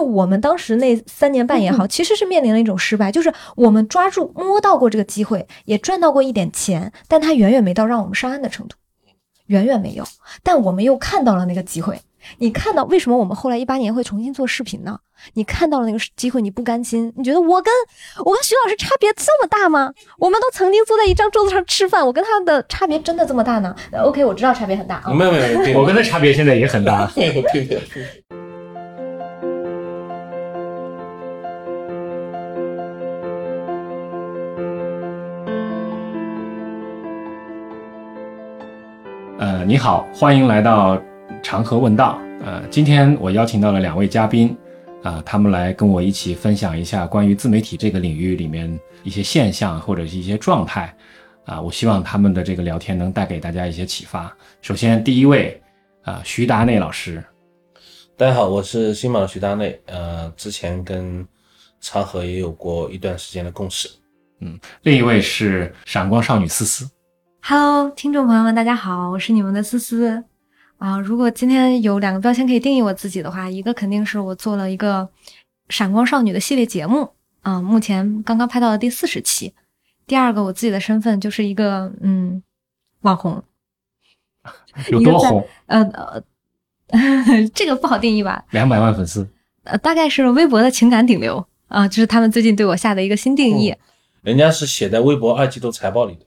就我们当时那三年半也好，其实是面临了一种失败，就是我们抓住摸到过这个机会，也赚到过一点钱，但它远远没到让我们上岸的程度，远远没有。但我们又看到了那个机会。你看到为什么我们后来一八年会重新做视频呢？你看到了那个机会，你不甘心，你觉得我跟我跟徐老师差别这么大吗？我们都曾经坐在一张桌子上吃饭，我跟他的差别真的这么大呢？OK，我知道差别很大啊。没有没有，我跟他差别现在也很大。呃，你好，欢迎来到。长河问道，呃，今天我邀请到了两位嘉宾，啊，他们来跟我一起分享一下关于自媒体这个领域里面一些现象或者是一些状态，啊，我希望他们的这个聊天能带给大家一些启发。首先，第一位，啊，徐达内老师，大家好，我是新马的徐达内，呃，之前跟长河也有过一段时间的共识，嗯，另一位是闪光少女思思，Hello，听众朋友们，大家好，我是你们的思思。啊，如果今天有两个标签可以定义我自己的话，一个肯定是我做了一个闪光少女的系列节目啊，目前刚刚拍到了第四十期。第二个，我自己的身份就是一个嗯网红，有多红？呃呃，这个不好定义吧？两百万粉丝？呃，大概是微博的情感顶流啊，这是他们最近对我下的一个新定义。人家是写在微博二季度财报里的。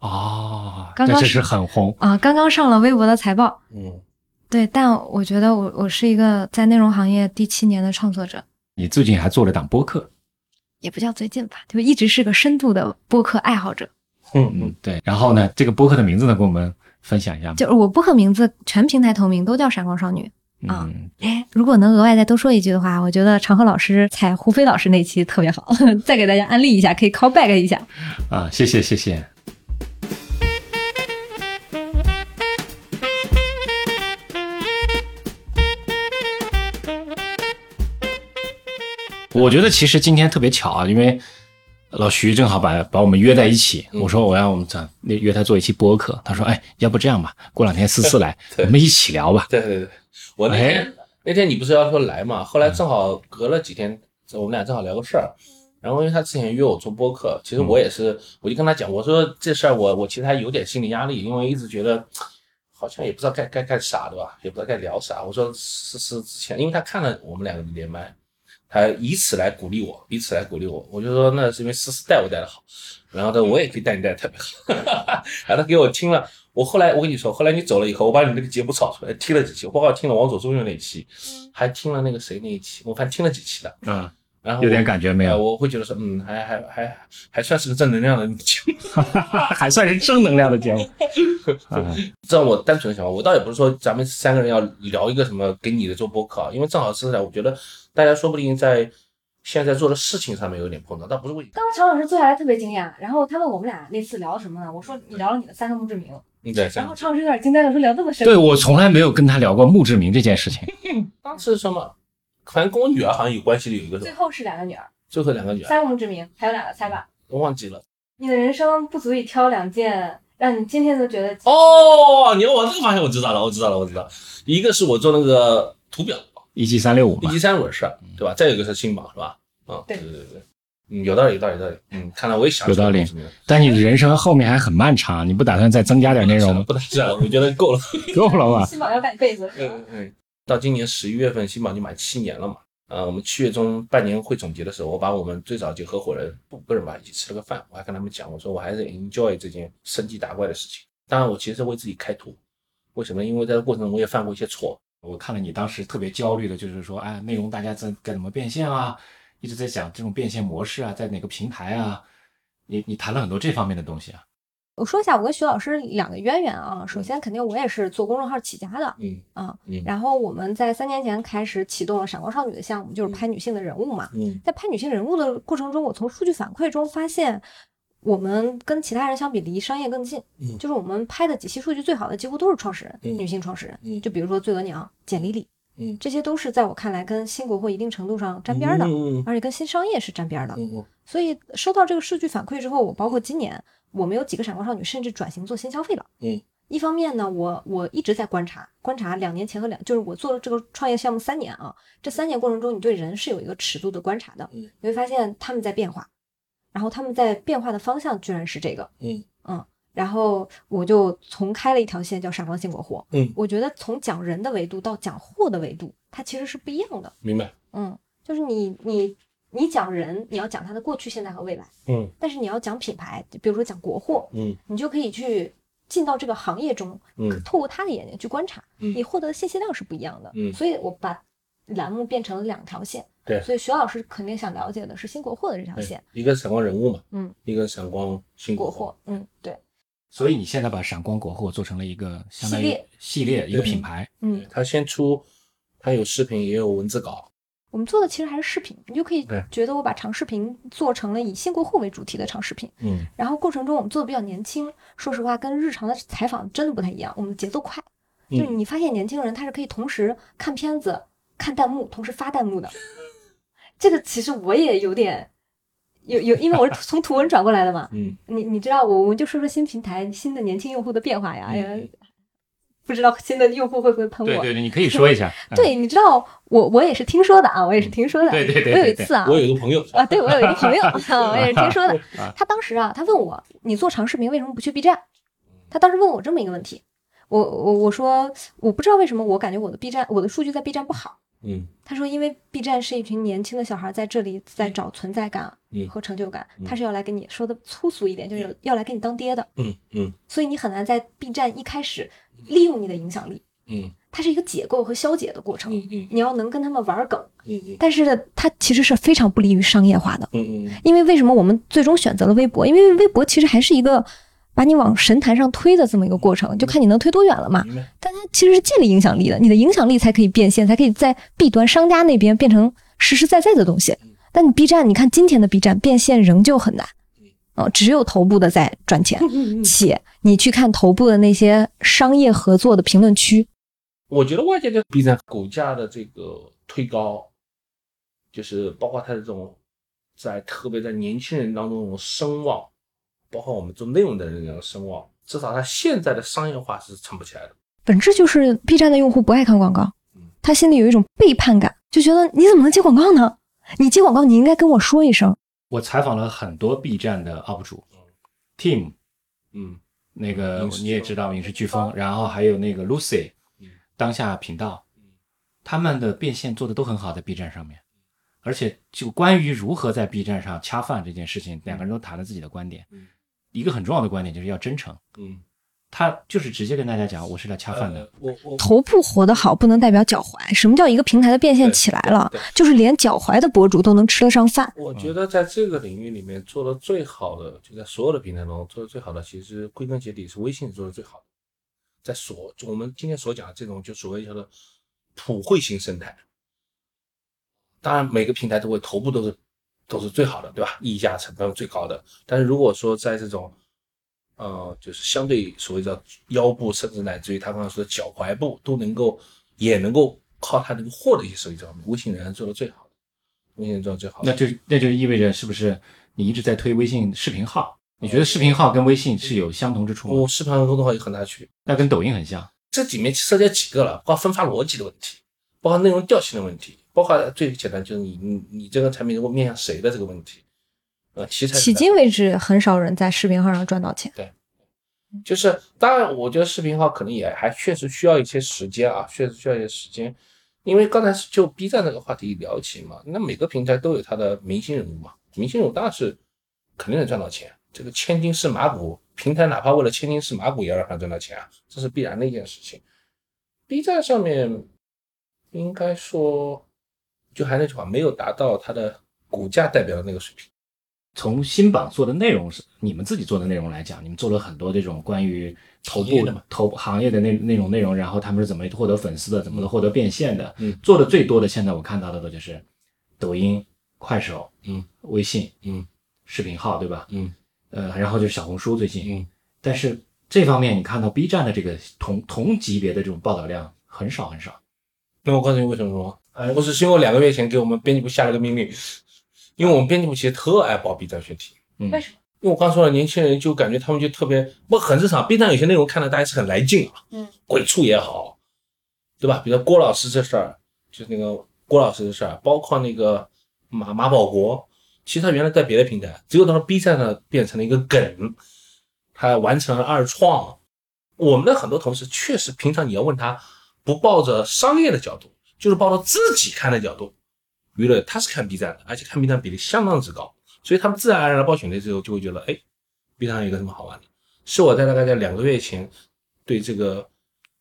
哦，刚这是很红啊！刚刚上了微博的财报，嗯，对，但我觉得我我是一个在内容行业第七年的创作者。你最近还做了档播客，也不叫最近吧，就一直是个深度的播客爱好者。嗯嗯，对。然后呢，这个播客的名字呢，跟我们分享一下吗？就是我播客名字全平台同名，都叫闪光少女啊。哎，如果能额外再多说一句的话，我觉得长河老师踩胡飞老师那期特别好，再给大家安利一下，可以 call back 一下。啊，谢谢谢谢。我觉得其实今天特别巧啊，因为老徐正好把把我们约在一起。我说我要我们这那约他做一期播客，他说哎，要不这样吧，过两天思思来，我们一起聊吧。对对对，我那天那天你不是要说来嘛？后来正好隔了几天，我们俩正好聊个事儿。然后因为他之前约我做播客，其实我也是，我就跟他讲，我说这事儿我我其实还有点心理压力，因为一直觉得好像也不知道该该干啥，对吧？也不知道该聊啥。我说思思之前，因为他看了我们两个的连麦。他以此来鼓励我，以此来鼓励我，我就说那是因为思思带我带的好，然后他我也可以带你带的特别好，然后他给我听了，我后来我跟你说，后来你走了以后，我把你那个节目找出来听了几期，包括听了王佐中右那一期，还听了那个谁那一期，我反正听了几期的，嗯。然后有点感觉没有？我会觉得说，嗯，还还还还算是个正能量的节目，还算是正能量的节目。这我单纯的想法，我倒也不是说咱们三个人要聊一个什么给你的做播客，因为正好是在我觉得大家说不定在现在做的事情上面有点碰撞，但不是问题。刚刚乔老师坐下来特别惊讶，然后他问我们俩那次聊什么呢？我说你聊了你的三个墓志铭。嗯，对。然后乔老师有点惊呆了，说聊这么深。对我从来没有跟他聊过墓志铭这件事情。当时什么？反正跟我女儿好像有关系的有一个，最后是两个女儿，最后两个女儿，三墓之名，还有两个猜吧，我忘记了。你的人生不足以挑两件让你今天都觉得哦，你要往这个方向，我知道了，我知道了，我知道。一个是我做那个图表，一七三六五，一七三五是，对吧？再有一个是新榜，是吧？嗯，对对对对，嗯，有道理，有道理，有道理。嗯，看来我也想有道理。但你的人生后面还很漫长，你不打算再增加点内容吗？不打算，我觉得够了，够了吧？新榜要干一辈子。嗯嗯，到今年十一月份，新榜就满七年了嘛。呃，我们七月中半年会总结的时候，我把我们最早就合伙人五个人吧一起吃了个饭，我还跟他们讲，我说我还是 enjoy 这件升级打怪的事情。当然，我其实是为自己开脱。为什么？因为在这过程中我也犯过一些错。我看了你当时特别焦虑的，就是说，哎，内容大家在该怎么变现啊？一直在讲这种变现模式啊，在哪个平台啊？你你谈了很多这方面的东西啊。我说一下，我跟徐老师两个渊源啊。首先，肯定我也是做公众号起家的，嗯啊，然后我们在三年前开始启动了闪光少女的项目，就是拍女性的人物嘛。嗯，在拍女性人物的过程中，我从数据反馈中发现，我们跟其他人相比离商业更近。嗯，就是我们拍的几期数据最好的，几乎都是创始人，女性创始人。嗯，就比如说醉额娘、简丽丽，嗯，这些都是在我看来跟新国货一定程度上沾边的，嗯而且跟新商业是沾边的。嗯，所以收到这个数据反馈之后，我包括今年。我们有几个闪光少女甚至转型做新消费了，嗯，一方面呢，我我一直在观察，观察两年前和两，就是我做了这个创业项目三年啊，这三年过程中，你对人是有一个尺度的观察的，嗯你会发现他们在变化，然后他们在变化的方向居然是这个，嗯嗯，然后我就重开了一条线，叫闪光鲜果货。嗯，我觉得从讲人的维度到讲货的维度，它其实是不一样的。明白。嗯，就是你你你讲人，你要讲它的过去、现在和未来，嗯但是你要讲品牌，比如说讲国货，嗯你就可以去进到这个行业中，嗯透过他的眼睛去观察，嗯你获得的信息量是不一样的。嗯所以我把栏目变成了两条线。对所以徐老师肯定想了解的是新国货的这条线，一个闪光人物嘛，嗯，一个闪光新国货。货，嗯，对，所以你现在把闪光国货做成了一个相当于系列系列一个品牌，嗯，它先出，它有视频也有文字稿。我们做的其实还是视频，你就可以觉得我把长视频做成了以新国货为主题的长视频，嗯然后过程中我们做的比较年轻，说实话跟日常的采访真的不太一样，我们节奏快，就是嗯你发现年轻人他是可以同时看片子、看弹幕，同时发弹幕的。这个其实我也有点有有，因为我是从图文转过来的嘛。嗯你你知道我我们就说说新平台新的年轻用户的变化呀，哎呀嗯不知道新的用户会不会喷我？对对对，你可以说一下。嗯对，你知道我我也是听说的啊，我也是听说的。对对对我有一次啊，我有一个朋友 啊，对我有一个朋友，我也是听说的 啊。他当时啊，他问我，你做长视频为什么不去 B 站？他当时问我这么一个问题，我我我说我不知道为什么，我感觉我的 B 站我的数据在 B 站不好。嗯。他说，因为 B 站是一群年轻的小孩在这里在找存在感嗯。和成就感，嗯。他是要来给你说的粗俗一点，就是要来给你当爹的，嗯嗯。所以你很难在 B 站一开始利用你的影响力，嗯。它是一个解构和消解的过程。嗯嗯。你要能跟他们玩梗，嗯嗯。但是它其实是非常不利于商业化的。嗯嗯。因为为什么我们最终选择了微博？因为微博其实还是一个把你往神坛上推的这么一个过程，就看你能推多远了嘛。但它其实是建立影响力的，你的影响力才可以变现，才可以在 B 端商家那边变成实实在在的东西。但你 B 站，你看今天的 B 站变现仍旧很难，哦，只有头部的在赚钱，且你去看头部的那些商业合作的评论区，我觉得外界对 B 站股价的这个推高，就是包括它的这种在特别在年轻人当中这种声望，包括我们做内容的人的声望，至少它现在的商业化是撑不起来的。本质就是 B 站的用户不爱看广告嗯，他心里有一种背叛感，就觉得你怎么能接广告呢？你接广告，你应该跟我说一声。我采访了很多 B 站的 UP 主，Team 嗯那个你也知道影视飓风，然后还有那个 Lucy 嗯当下频道嗯，他们的变现做的都很好，在 B 站上面。而且就关于如何在 B 站上恰饭这件事情，两个人都谈了自己的观点嗯。一个很重要的观点就是要真诚，嗯，他就是直接跟大家讲，我是来恰饭的呃。我我头部活得好，不能代表脚踝。什么叫一个平台的变现起来了？就是连脚踝的博主都能吃得上饭。我觉得在这个领域里面做的最好的，就在所有的平台中做的最好的，其实归根结底是微信做的最好的。在所我们今天所讲的这种就所谓叫做普惠型生态，当然每个平台都会头部都是都是最好的，对吧？溢价成本最高的。但是如果说在这种呃，就是相对所谓的腰部，甚至乃至于他刚才说的脚踝部都能够也能够靠它能够获得一些收益这方面，微信仍然做的最好的，微信做的最好的。那就那就意味着是不是你一直在推微信视频号？你觉得视频号跟微信是有相同之处吗？我视频号跟公众号有很大区别。那跟抖音很像。这里面涉及到几个了，包括分发逻辑的问题，包括内容调性的问题，包括最简单就是你你你这个产品如果面向谁的这个问题，呃，其实迄今为止，很少人在视频号上赚到钱。对就是当然，我觉得视频号可能也还确实需要一些时间啊，确实需要一些时间，因为刚才是就 B 站这个话题聊起嘛，那每个平台都有它的明星人物嘛，明星人物当然是肯定能赚到钱，这个千金是马骨，平台哪怕为了千金是马骨也要让他赚到钱啊，这是必然的一件事情。B 站上面应该说，就还那句话，没有达到它的股价代表的那个水平。从新榜做的内容是你们自己做的内容来讲，你们做了很多这种关于头部的嘛头行业的那那种内容，然后他们是怎么获得粉丝的，怎么获得变现的。嗯做的最多的现在我看到的就是抖音、快手、嗯微信、嗯视频号，对吧？嗯呃，然后就是小红书最近，嗯，但是这方面你看到 B 站的这个同同级别的这种报道量很少很少。那我告诉你为什么说，哎我只是因为我两个月前给我们编辑部下了个命令，因为我们编辑部其实特爱报 B 站选题，嗯为什么？因为我刚说了，年轻人就感觉他们就特别不很正常。B 站有些内容看了大家是很来劲啊，嗯，鬼畜也好，对吧？比如郭老师这事儿，就是那个郭老师的事儿，包括那个马马保国，其实他原来在别的平台，只有到了 B 站呢变成了一个梗，他完成了二创。我们的很多同事确实平常你要问他，不抱着商业的角度，就是抱着自己看的角度，娱乐他是看 B 站的，而且看 B 站比例相当之高。所以他们自然而然的报选题之后，就会觉得，哎，B 站有一个什么好玩的？是我在大概在两个月前对这个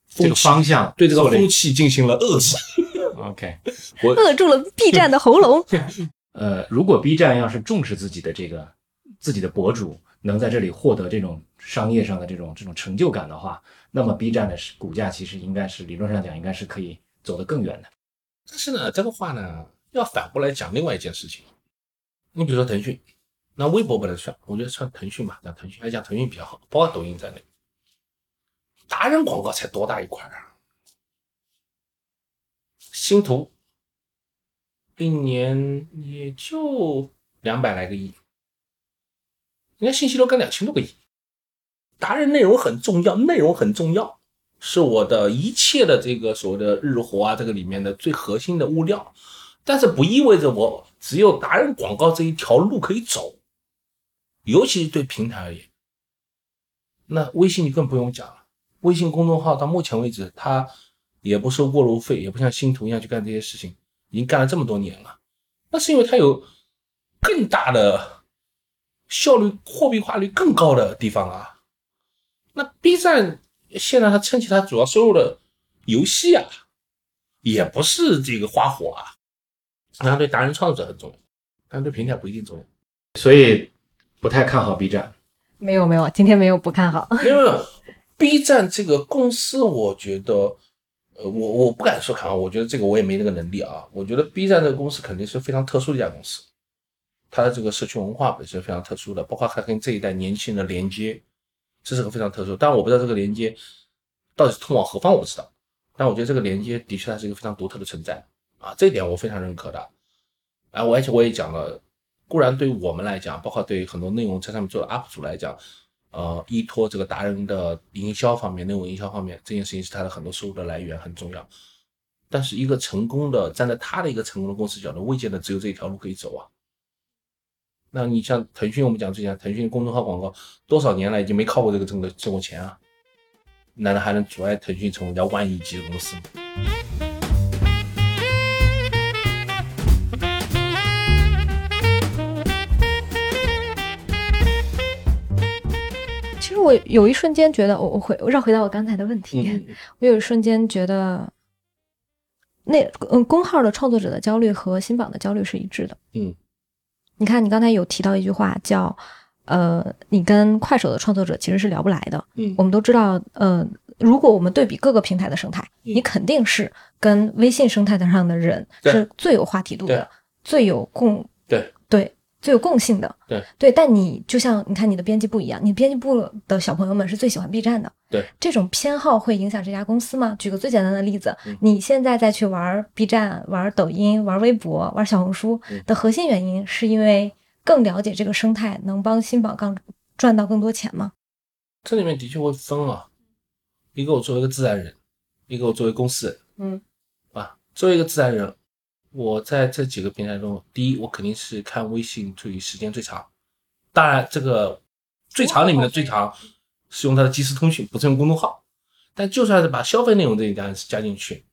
这个方向对这个风气进行了遏制。OK。扼住了 B 站的喉咙。呃，如果 B 站要是重视自己的这个自己的博主，能在这里获得这种商业上的这种这种成就感的话，那么 B 站的是股价其实应该是理论上讲应该是可以走得更远的。但是呢，这个话呢，要反过来讲另外一件事情。你比如说腾讯，那微博不能算，我觉得算腾讯吧，讲腾讯还讲腾讯比较好，包括抖音在内。达人广告才多大一块啊？星图一年也就两百来个亿，人家信息流干两千多个亿。达人内容很重要，内容很重要，是我的一切的这个所谓的日活啊，这个里面的最核心的物料。但是不意味着我只有达人广告这一条路可以走，尤其是对平台而言。那微信就更不用讲了，微信公众号到目前为止，它也不收过路费，也不像星图一样去干这些事情，已经干了这么多年了。那是因为它有更大的效率、货币化率更高的地方啊。那 B 站现在它撑起它主要收入的游戏啊，也不是这个花火啊。当然对达人创作者很重要，但对平台不一定重要。所以不太看好 B 站。没有没有，今天没有不看好。因为 B 站这个公司，我觉得，呃，我我不敢说看好，我觉得这个我也没那个能力啊。我觉得 B 站这个公司肯定是非常特殊的一家公司，它的这个社区文化本身非常特殊的，包括它跟这一代年轻人的连接，这是个非常特殊。但我不知道这个连接到底是通往何方，我知道。但我觉得这个连接的确它是一个非常独特的存在啊，这一点我非常认可的。啊，我而且我也讲了，固然对于我们来讲，包括对很多内容在上面做的 UP 主来讲，呃，依托这个达人的营销方面、内容营销方面，这件事情是他的很多收入的来源，很重要。但是一个成功的，站在他的一个成功的公司角度，未见得只有这一条路可以走啊。那你像腾讯，我们讲之前，腾讯公众号广告多少年来已经没靠过这个挣的挣过钱啊？难道还能阻碍腾讯成为一家万亿级的公司吗？其实我有一瞬间觉得，我我回我绕回到我刚才的问题，嗯，我有一瞬间觉得，那嗯，公号的创作者的焦虑和新榜的焦虑是一致的。嗯，你看，你刚才有提到一句话叫，呃，你跟快手的创作者其实是聊不来的。嗯。我们都知道，呃，如果我们对比各个平台的生态，嗯。你肯定是跟微信生态上的人是最有话题度的，最有共对。对最有共性的。对对，但你就像你看你的编辑部一样，你编辑部的小朋友们是最喜欢 B 站的。对，这种偏好会影响这家公司吗？举个最简单的例子，嗯你现在再去玩 B 站、玩抖音、玩微博、玩小红书嗯的核心原因，是因为更了解这个生态，能帮新宝杠赚到更多钱吗？这里面的确会分啊，一个我作为一个自然人，一个我作为公司人。嗯啊，作为一个自然人，我在这几个平台中，第一，我肯定是看微信最时间最长。当然，这个最长里面的最长是用它的即时通讯，不是用公众号。但就算是把消费内容这一单加进去，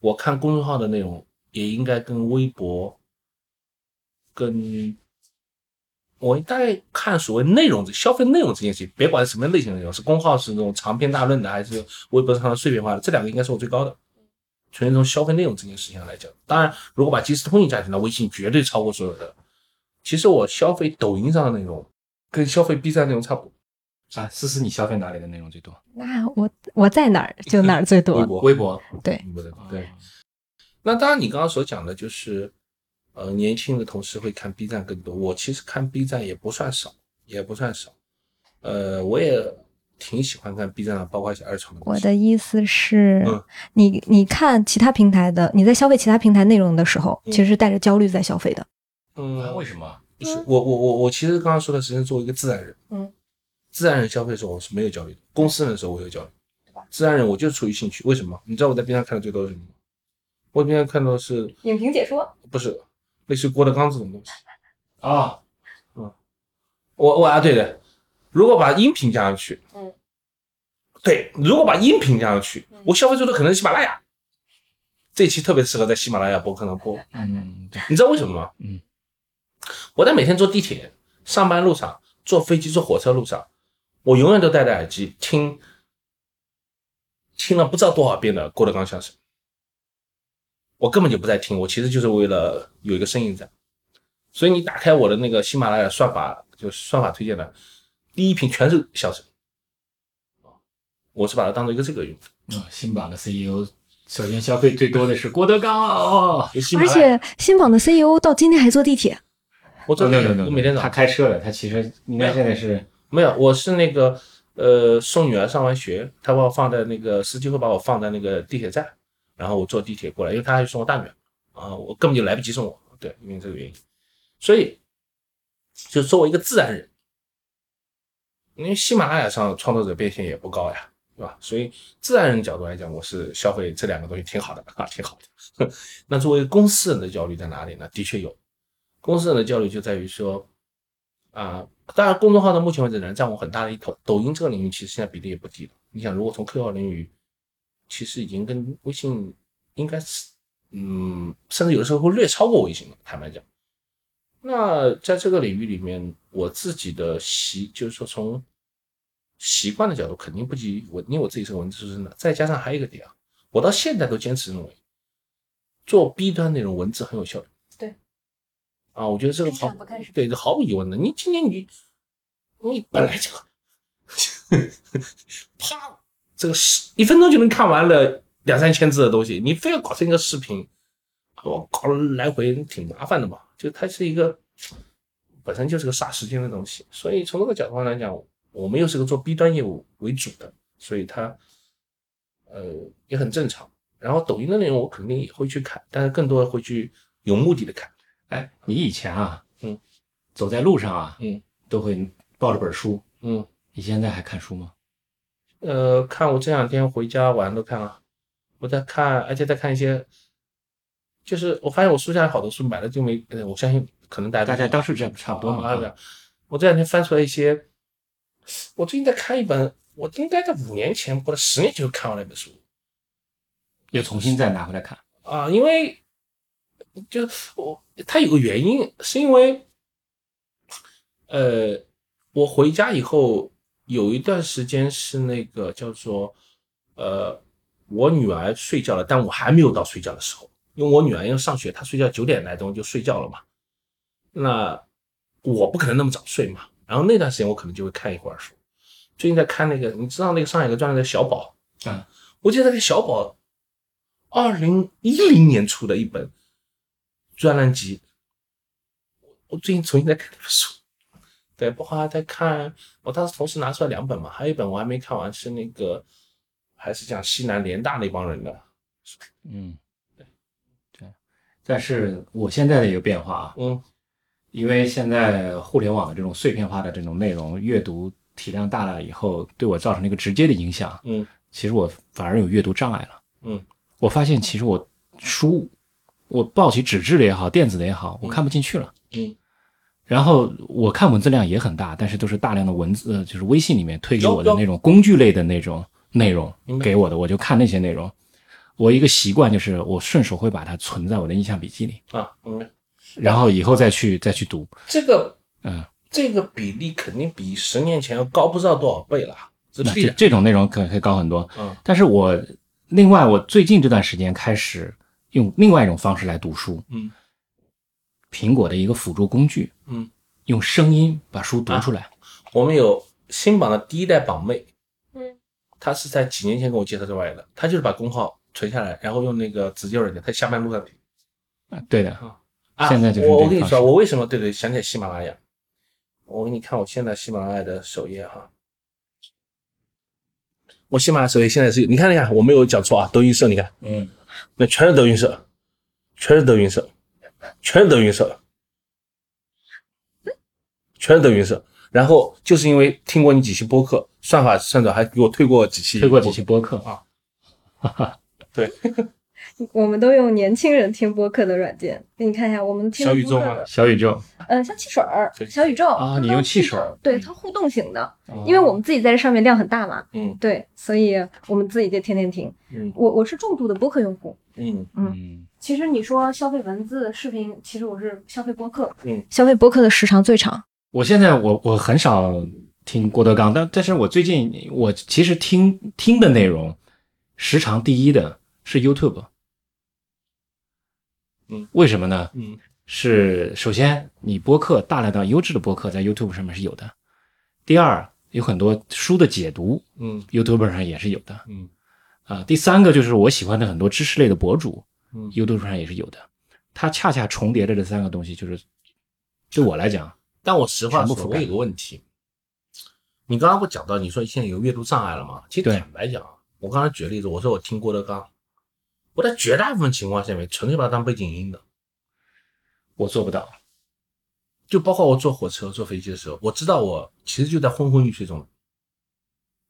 我看公众号的内容也应该跟微博、跟我大概看所谓内容、消费内容这件事情，别管是什么类型的内容，是公号是那种长篇大论的，还是微博上的碎片化的，这两个应该是我最高的。纯从消费内容这件事情上来讲，当然，如果把即时通讯加进来，微信绝对超过所有的。其实我消费抖音上的内容，跟消费 B 站内容差不多。啊，思思，你消费哪里的内容最多？那我我在哪儿就哪儿最多微。博，微博。对微博的对。那当然，你刚刚所讲的就是，呃，年轻的同事会看 B 站更多。我其实看 B 站也不算少，也不算少。呃，我也挺喜欢看 B 站的，包括一些二创的我。的意思是，嗯你你看其他平台的，你在消费其他平台内容的时候，嗯其实是带着焦虑在消费的。嗯，为什么？不是我我我我其实刚刚说的实际上作为一个自然人，嗯，自然人消费的时候我是没有焦虑的，公司人的时候我有焦虑，对吧自然人我就出于兴趣，为什么？你知道我在 B 站看的最多是什么吗？我 B 站看到的是影评解说，不是类似于郭德纲这种东西？啊，嗯我我啊，对的，如果把音频加上去，嗯，对，如果把音频加上去嗯，我消费最多可能是喜马拉雅。这期特别适合在喜马拉雅播客上播，嗯，对，你知道为什么吗？嗯，我在每天坐地铁、上班路上、坐飞机、坐火车路上，我永远都戴着耳机听，听了不知道多少遍的郭德纲相声。我根本就不在听，我其实就是为了有一个声音在。所以你打开我的那个喜马拉雅算法，就是算法推荐的，第一瓶全是相声。我是把它当做一个这个用。途。嗯，新榜的 CEO 首先消费最多的是郭德纲。哦，而且新榜的 CEO 到今天还坐地铁，我真的对对对，我每天早他开车了，他其实应该现在是没有，我是那个呃送女儿上完学，他把我放在那个司机会把我放在那个地铁站，然后我坐地铁过来，因为他还送我大女儿啊，我根本就来不及送我，对，因为这个原因，所以就作为一个自然人，因为喜马拉雅上创作者变现也不高呀，对吧？所以自然人角度来讲，我是消费这两个东西挺好的啊，挺好的。那作为公司人的焦虑在哪里呢？的确有，公司人的焦虑就在于说。啊，当然，公众号到目前为止仍占我很大的一头。抖音这个领域其实现在比例也不低了。你想，如果从 QQ 领域，其实已经跟微信应该是，嗯，甚至有的时候会略超过微信了。坦白讲，那在这个领域里面，我自己的习，就是说从习惯的角度，肯定不及我，因为我自己是个文字出身的。再加上还有一个点啊，我到现在都坚持认为，做 B 端那种文字很有效率。对。啊，我觉得这个看好山不，对，这毫无疑问的。你今天你你本来就啪，这个是一分钟就能看完了两三千字的东西，你非要搞成一个视频，我搞了来回挺麻烦的嘛。就它是一个本身就是个杀时间的东西，所以从这个角度上来讲，我们又是个做 B 端业务为主的，所以它呃也很正常。然后抖音的内容我肯定也会去看，但是更多的会去有目的的看。哎，你以前啊，嗯，走在路上啊，嗯，都会抱着本书，嗯。你现在还看书吗？呃，看我这两天回家晚上都看了，我在看，而且在看一些，就是我发现我书架好多书买了就没，呃，我相信可能大家大家都是这样差不多嘛。啊啊我这两天翻出来一些，我最近在看一本，我应该在五年前或者十年前就看完了一本书又重新再拿回来看。啊，因为就是我它有个原因，是因为，呃，我回家以后有一段时间是那个叫做，呃，我女儿睡觉了，但我还没有到睡觉的时候，因为我女儿要上学，她睡觉九点来钟就睡觉了嘛，那我不可能那么早睡嘛，然后那段时间我可能就会看一会儿书。最近在看那个，你知道那个上海有个专栏的小宝啊，我记得那个小宝，二零一零年出的一本专栏集，我最近重新在看那本书，对，包括还在看，我当时同时拿出来两本嘛，还有一本我还没看完，是那个还是讲西南联大那帮人的，嗯。但是我现在的一个变化啊，嗯因为现在互联网的这种碎片化的这种内容阅读体量大了以后，对我造成了一个直接的影响。嗯其实我反而有阅读障碍了。嗯，我发现其实我书，我抱起纸质的也好，电子的也好，我看不进去了。嗯，然后我看文字量也很大，但是都是大量的文字，呃就是微信里面推给我的那种工具类的那种内容给我的，我就看那些内容。我一个习惯就是我顺手会把它存在我的印象笔记里，啊，嗯，然后以后再去再去读。这个嗯，这个比例肯定比十年前要高不知道多少倍了，这那。这这种内容可可以高很多。嗯。但是我另外我最近这段时间开始用另外一种方式来读书，嗯。苹果的一个辅助工具，嗯，用声音把书读出来。我们有新榜的第一代榜妹，嗯，她是在几年前跟我介绍这玩意的，她就是把公号存下来，然后用那个直接软件，她下班路上听。啊对的，啊，现在就是我我跟你说，我为什么对对想起来喜马拉雅？我给你看我现在喜马拉雅的首页哈。我喜马拉雅首页现在是，你看，一下，我没有讲错啊，德云社，你看，嗯，那全是德云社，全是德云社，全是德云社。全是德云社。然后就是因为听过你几期播客，算法算着还给我推过几期，推过几期播客啊。哈哈，对，我们都用年轻人听播客的软件，给你看一下，我们听小宇宙吗？小宇宙，嗯，像汽水儿、小宇宙。啊，你用汽水儿，对，它互动型的，因为我们自己在这上面量很大嘛，嗯，对，所以我们自己就天天听。嗯，我我是重度的播客用户，嗯。嗯，其实你说消费文字、视频，其实我是消费播客，嗯，消费播客的时长最长。我现在我我很少听郭德纲，但但是我最近我其实听听的内容时长第一的是 YouTube。嗯，为什么呢？嗯，是首先你播客大量的优质的播客在 YouTube 上面是有的，第二有很多书的解读，嗯，YouTube 上也是有的，嗯。啊，第三个就是我喜欢的很多知识类的博主，嗯，YouTube 上也是有的，它恰恰重叠着这三个东西，就是对我来讲，但我实话说，我有个问题，你刚刚不讲到你说现在有阅读障碍了吗？其实坦白讲，我刚才举例子，我说我听郭德纲，我在绝大部分情况下面纯粹把它当背景音的，我做不到。就包括我坐火车、坐飞机的时候，我知道我其实就在昏昏欲睡中，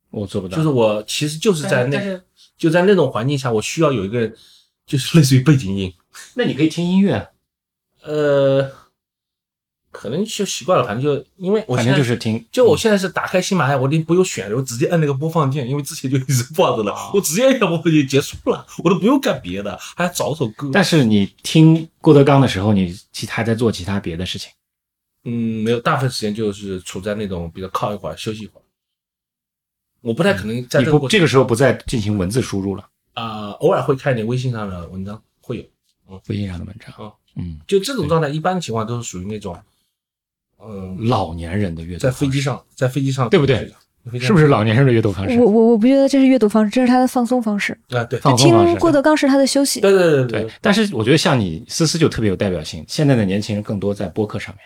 我做不到，就是我其实就是在那就在那种环境下，我需要有一个就是类似于背景音，那你可以听音乐，呃，可能就习惯了，反正就因为我反现在正就是听，就我现在是打开喜马拉雅，我已经不用选了，我直接按那个播放键，因为之前就一直放着了，我直接按下播放键结束了，我都不用干别的，还要找首歌。但是你听郭德纲的时候，你其还在做其他别的事情。嗯，没有，大部分时间就是处在那种比如靠一会儿休息一会儿，我不太可能在这个这个时候不再进行文字输入了，啊、偶尔会看一点微信上的文章，会有。嗯。微信上的文章。啊，嗯，就这种状态，一般情况都是属于那种，嗯，老年人的阅读在飞机上，在飞机上，对不对？是不是？老年人的阅读方式我？我我不觉得这是阅读方式，这是他的放松方式。啊，对，放松方式听郭德纲是他的休息。对对对对，但是我觉得像你思思就特别有代表性。现在的年轻人更多在播客上面，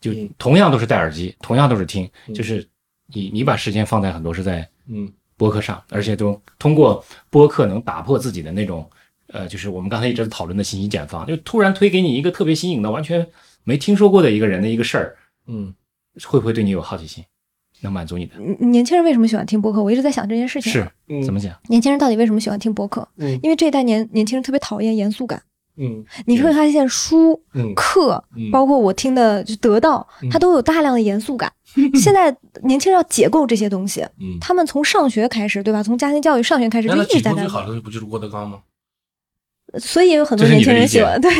就嗯同样都是戴耳机，同样都是听，嗯就是你你把时间放在很多是在嗯播客上，而且都通过播客能打破自己的那种，呃，就是我们刚才一直讨论的信息茧房，就突然推给你一个特别新颖的、完全没听说过的一个人的一个事儿，嗯，会不会对你有好奇心？能满足你的？嗯年轻人为什么喜欢听播客？我一直在想这件事情。是嗯怎么讲？年轻人到底为什么喜欢听播客？嗯因为这一代年年轻人特别讨厌严肃感。嗯你会发现书、嗯课，嗯包括我听的就得到，嗯它都有大量的严肃感。现在年轻人要解构这些东西，嗯，他们从上学开始，对吧？从家庭教育上学开始就一直在干他解构最。好的东西不就是郭德纲吗？所以有很多年轻人喜欢。对，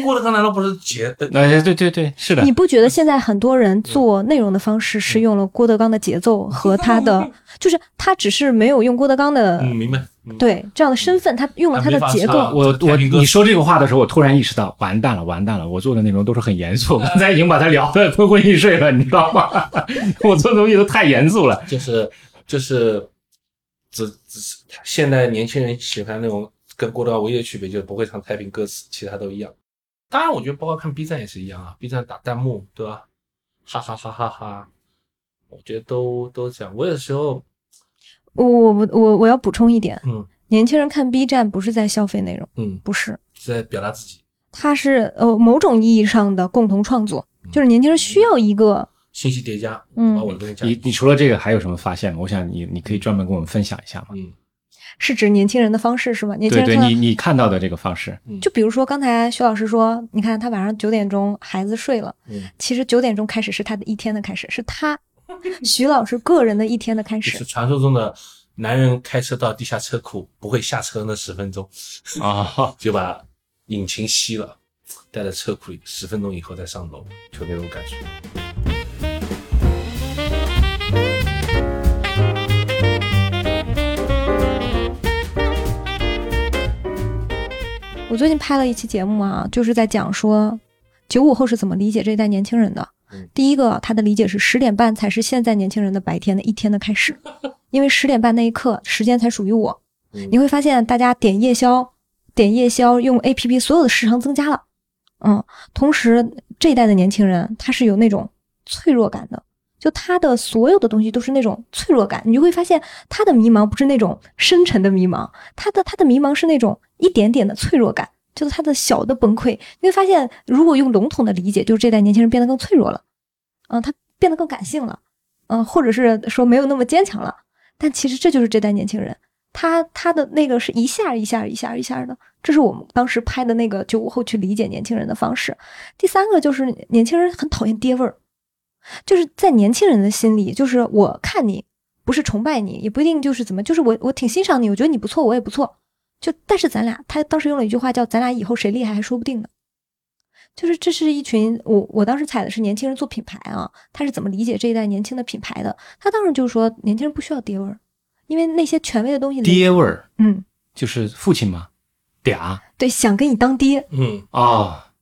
不郭德纲难道不是解？呃哎，对对对，是的你，不觉得现在很多人做内容的方式是用了郭德纲的节奏和他的，就是他只是没有用郭德纲的嗯，明白。嗯，对这样的身份，他用了他的结构。我我你说这个话的时候，我突然意识到，完蛋了，完蛋了！我做的内容都是很严肃，刚才已经把他聊得昏昏欲睡了，你知道吗？我做的东西都太严肃了。就是就是只只是现在年轻人喜欢那种跟郭德纲唯一的区别就是不会唱太平歌词，其他都一样。当然，我觉得包括看 B 站也是一样啊，B 站打弹幕对吧？哈哈哈哈哈，我觉得都都这样。我有时候我我我我要补充一点，嗯年轻人看 B 站不是在消费内容，嗯不是，是在表达自己他是呃某种意义上的共同创作，就是年轻人需要一个信息叠加，嗯把我的东西你你除了这个还有什么发现吗？我想你你可以专门跟我们分享一下吗？嗯是指年轻人的方式是吗？年轻对对，人你你看到的这个方式，就比如说刚才徐老师说，你看他晚上九点钟孩子睡了，嗯，其实九点钟开始是他的一天的开始，是他徐老师个人的一天的开始。就是传说中的男人开车到地下车库不会下车那十分钟，啊，就把引擎熄了，待在车库里十分钟以后再上楼，就那种感觉。我最近拍了一期节目啊，就是在讲说九五后是怎么理解这一代年轻人的嗯。第一个，他的理解是十点半才是现在年轻人的白天的一天的开始，因为十点半那一刻时间才属于我。嗯你会发现，大家点夜宵、点夜宵用 A P P，所有的时长增加了。嗯，同时这一代的年轻人他是有那种脆弱感的，就他的所有的东西都是那种脆弱感，你就会发现他的迷茫不是那种深沉的迷茫，他的他的迷茫是那种一点点的脆弱感，就是他的小的崩溃。你会发现，如果用笼统的理解，就是这代年轻人变得更脆弱了。嗯，他变得更感性了，嗯、或者是说没有那么坚强了。但其实这就是这代年轻人，他他的那个是一下一下一下一下的，这是我们当时拍的那个九五后去理解年轻人的方式。第三个就是年轻人很讨厌爹味儿，就是在年轻人的心里，就是我看你不是崇拜你，也不一定就是怎么，就是我我挺欣赏你，我觉得你不错，我也不错。就但是咱俩，他当时用了一句话叫“咱俩以后谁厉害还说不定呢”，就是这是一群我我当时采的是年轻人做品牌啊，他是怎么理解这一代年轻的品牌的？他当时就是说年轻人不需要爹味儿，因为那些权威的东西，爹味儿嗯，就是父亲嘛？嗲对，想跟你当爹，嗯，啊、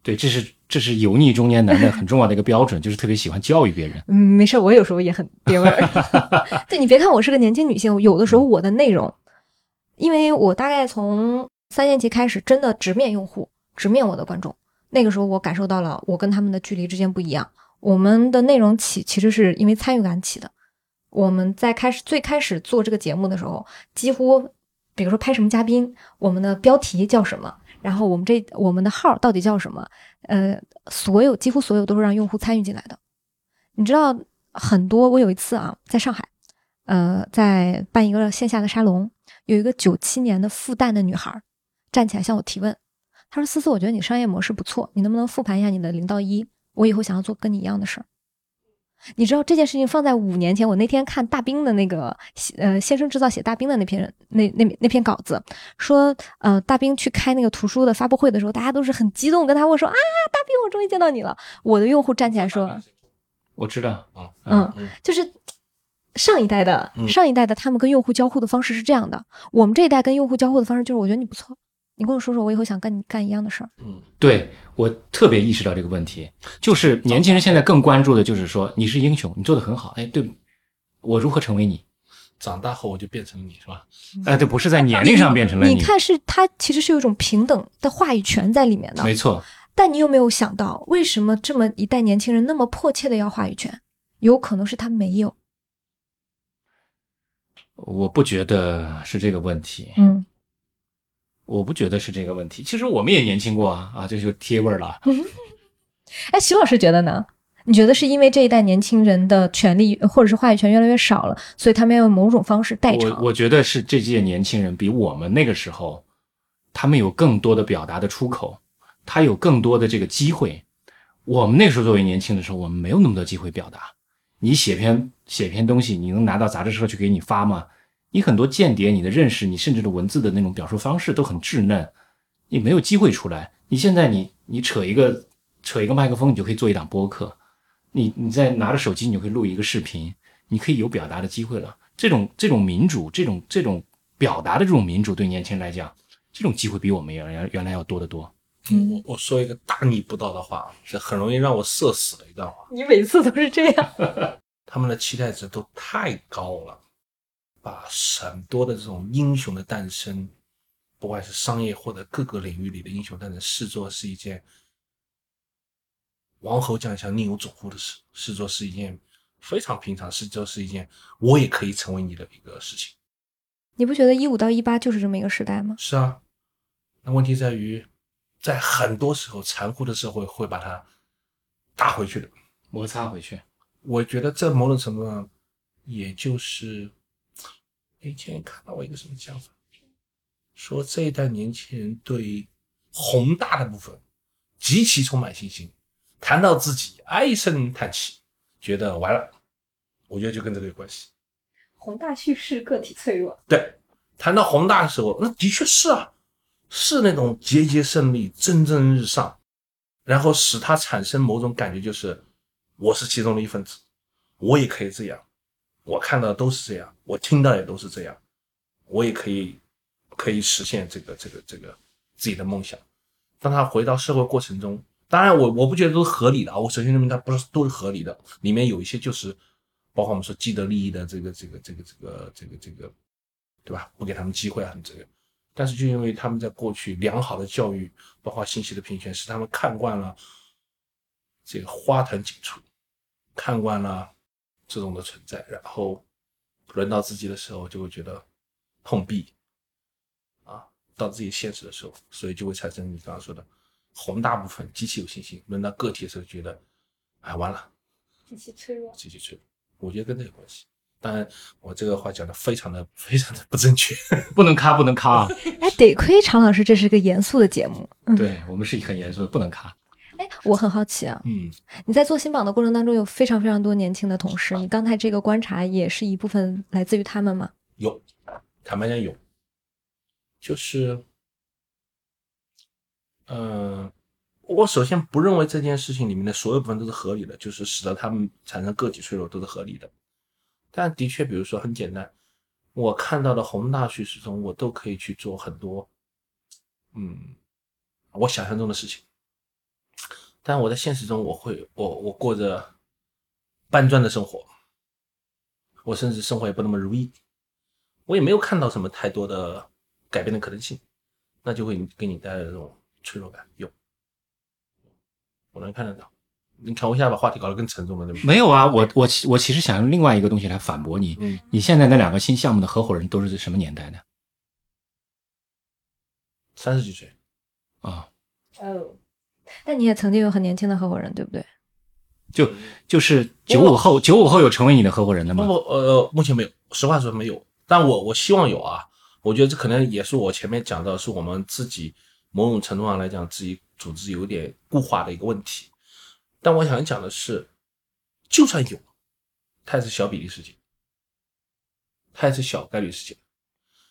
对，这是这是油腻中年男的很重要的一个标准，就是特别喜欢教育别人。嗯，没事，我有时候也很爹味儿。对你别看我是个年轻女性，有的时候我的内容，因为我大概从三年级开始，真的直面用户，直面我的观众。那个时候我感受到了，我跟他们的距离之间不一样。我们的内容起其实是因为参与感起的。我们在开始最开始做这个节目的时候，几乎比如说拍什么嘉宾，我们的标题叫什么，然后我们这我们的号到底叫什么，呃，所有几乎所有都是让用户参与进来的。你知道很多，我有一次啊，在上海，呃，在办一个线下的沙龙，有一个九七年的复旦的女孩站起来向我提问，她说：“思思，我觉得你商业模式不错，你能不能复盘一下你的零到一？我以后想要做跟你一样的事儿。”你知道这件事情放在五年前，我那天看大兵的那个呃先生制造写大兵的那篇那那那篇稿子，说呃大兵去开那个图书的发布会的时候，大家都是很激动跟他握手啊，大兵我终于见到你了。我的用户站起来说，我知道，嗯嗯，就是上一代的嗯。上一代的他们跟用户交互的方式是这样的，我们这一代跟用户交互的方式就是我觉得你不错，你跟我说说，我以后想跟你干一样的事儿。嗯，对我特别意识到这个问题，就是年轻人现在更关注的就是说你是英雄，你做的很好，哎，对，我如何成为你？长大后我就变成你是吧？哎，这不是在年龄上变成了你看是他其实是有一种平等的话语权在里面的，没错，但你有没有想到，为什么这么一代年轻人那么迫切的要话语权？有可能是他没有。我不觉得是这个问题，嗯，我不觉得是这个问题。其实我们也年轻过啊，啊，这就贴味儿了。哎，徐老师觉得呢？你觉得是因为这一代年轻人的权利或者是话语权越来越少了，所以他们要用某种方式代我偿？我觉得是这届年轻人比我们那个时候，他们有更多的表达的出口，他有更多的这个机会。我们那时候作为年轻的时候，我们没有那么多机会表达。你写篇写篇东西，你能拿到杂志社去给你发吗？你很多间谍，你的认识，你甚至的文字的那种表述方式都很稚嫩，你没有机会出来。你现在你你扯一个扯一个麦克风，你就可以做一档播客。你你再拿着手机，你就可以录一个视频，你可以有表达的机会了。这种这种民主，这种这种表达的这种民主，对年轻人来讲，这种机会比我们原来原来要多得多。嗯我我说一个大逆不道的话，是很容易让我社死的一段话。你每次都是这样。他们的期待值都太高了，把很多的这种英雄的诞生，不管是商业或者各个领域里的英雄诞生，视作是一件王侯将相宁有种乎的事，视作是一件非常平常，视作是一件我也可以成为你的一个事情。你不觉得一五到一八就是这么一个时代吗？是啊，那问题在于，在很多时候残酷的社会会把它打回去的。摩擦回去，我觉得这某种程度上，也就是，以前看到我一个什么想法，说这一代年轻人对宏大的部分极其充满信心，谈到自己唉声叹气，觉得完了。我觉得就跟这个有关系。宏大叙事，个体脆弱。对，谈到宏大的时候，那的确是啊，是那种节节胜利、蒸蒸日上，然后使他产生某种感觉，就是我是其中的一份子，我也可以这样，我看到的都是这样，我听到也都是这样，我也可以可以实现这个这个这个自己的梦想。当他回到社会过程中，当然我我不觉得都是合理的啊，我首先认为它不是都是合理的，里面有一些就是包括我们说既得利益的这个这个这个这个这个这个，对吧？不给他们机会啊，很这个。但是就因为他们在过去良好的教育，包括信息的平权，使他们看惯了这个花团锦簇，看惯了这种的存在，然后轮到自己的时候就会觉得碰壁啊，到自己现实的时候，所以就会产生你刚刚说的宏大部分极其有信心，轮到个体的时候觉得，哎，完了，极其脆弱。极其脆弱，我觉得跟这有关系。当然，我这个话讲的非常的非常的不正确。不能卡，不能卡啊！哎，得亏常老师这是个严肃的节目。嗯，对我们是很严肃的，不能卡。哎，我很好奇啊，嗯，你在做新榜的过程当中，有非常非常多年轻的同事，你刚才这个观察也是一部分来自于他们吗？有，坦白讲有，就是，嗯、我首先不认为这件事情里面的所有部分都是合理的，就是使得他们产生个体脆弱都是合理的。但的确，比如说很简单，我看到的宏大叙事中，我都可以去做很多，嗯，我想象中的事情。但我在现实中，我会我我过着搬砖的生活，我甚至生活也不那么如意，我也没有看到什么太多的改变的可能性，那就会给你带来这种脆弱感。有，我能看得到。你看，我现在把话题搞得更沉重了，对吗？没有啊，我我我其实想用另外一个东西来反驳你。嗯，你现在那两个新项目的合伙人都是什么年代的三十几岁，啊？哦，但你也曾经有很年轻的合伙人，对不对？就就是九五后，九五后有成为你的合伙人的吗？不不，呃，目前没有，实话说没有，但我我希望有啊。我觉得这可能也是我前面讲到，是我们自己某种程度上来讲，自己组织有点固化的一个问题。但我想讲的是，就算有，它也是小比例事件，它也是小概率事件，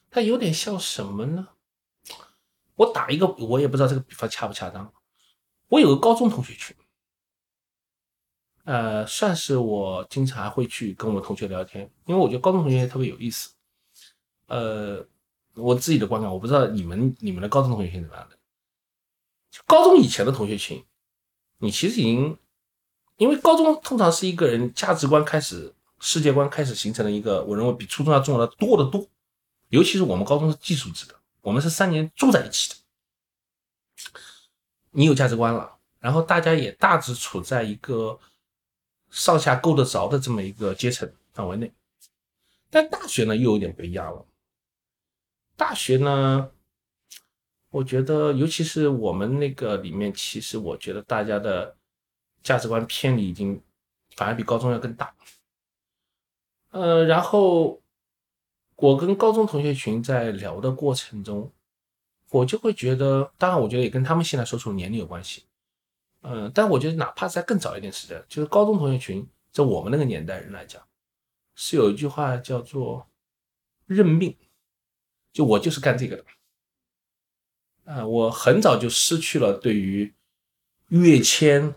它有点像什么呢？我打一个，我也不知道这个比方恰不恰当。我有个高中同学群，呃，算是我经常会去跟我同学聊天，因为我觉得高中同学特别有意思。呃，我自己的观感，我不知道你们你们的高中同学群怎么样的。高中以前的同学群，你其实已经，因为高中通常是一个人价值观开始、世界观开始形成的一个，我认为比初中要重要的多得多。尤其是我们高中是寄宿制的，我们是三年住在一起的。你有价值观了，然后大家也大致处在一个上下够得着的这么一个阶层范围内。但大学呢又有点不一样了。大学呢，我觉得尤其是我们那个里面，其实我觉得大家的价值观偏离已经反而比高中要更大。呃，然后我跟高中同学群在聊的过程中，我就会觉得，当然我觉得也跟他们现在所处的年龄有关系。嗯、但我觉得哪怕在更早一点时代，就是高中同学群，在我们那个年代人来讲，是有一句话叫做“认命”，就我就是干这个的。啊、我很早就失去了对于跃迁、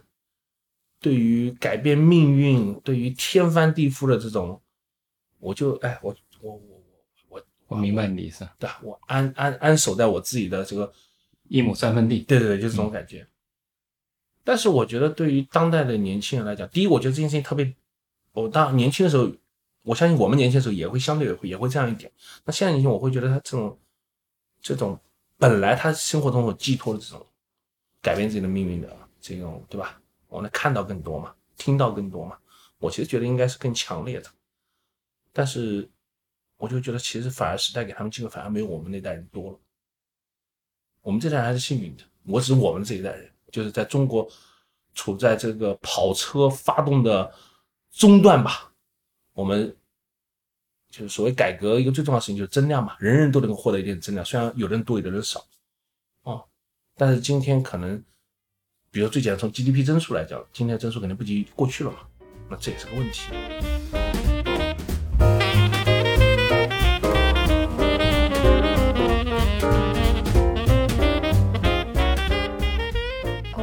对于改变命运、对于天翻地覆的这种，我就哎，我我我我明白你的意思，对吧？我安安安守在我自己的这个一亩三分地。对对对，就这种感觉。但是我觉得对于当代的年轻人来讲，第一，我觉得这件事情特别，我当年轻的时候，我相信我们年轻的时候也会相对也会也会这样一点。那现在年轻，我会觉得他这种这种本来他生活中所寄托的这种改变自己的命运的这种，对吧？我能看到更多嘛，听到更多嘛，我其实觉得应该是更强烈的。但是我就觉得，其实反而时代给他们机会反而没有我们那代人多了。我们这代人还是幸运的，我指我们这一代人，就是在中国处在这个跑车发动的中段吧。我们就是所谓改革一个最重要的事情就是增量嘛，人人都能够获得一点增量，虽然有的人多，有的人少，啊，但是今天可能，比如最简单从 GDP 增速来讲，今天增速肯定不及过去了嘛，那这也是个问题。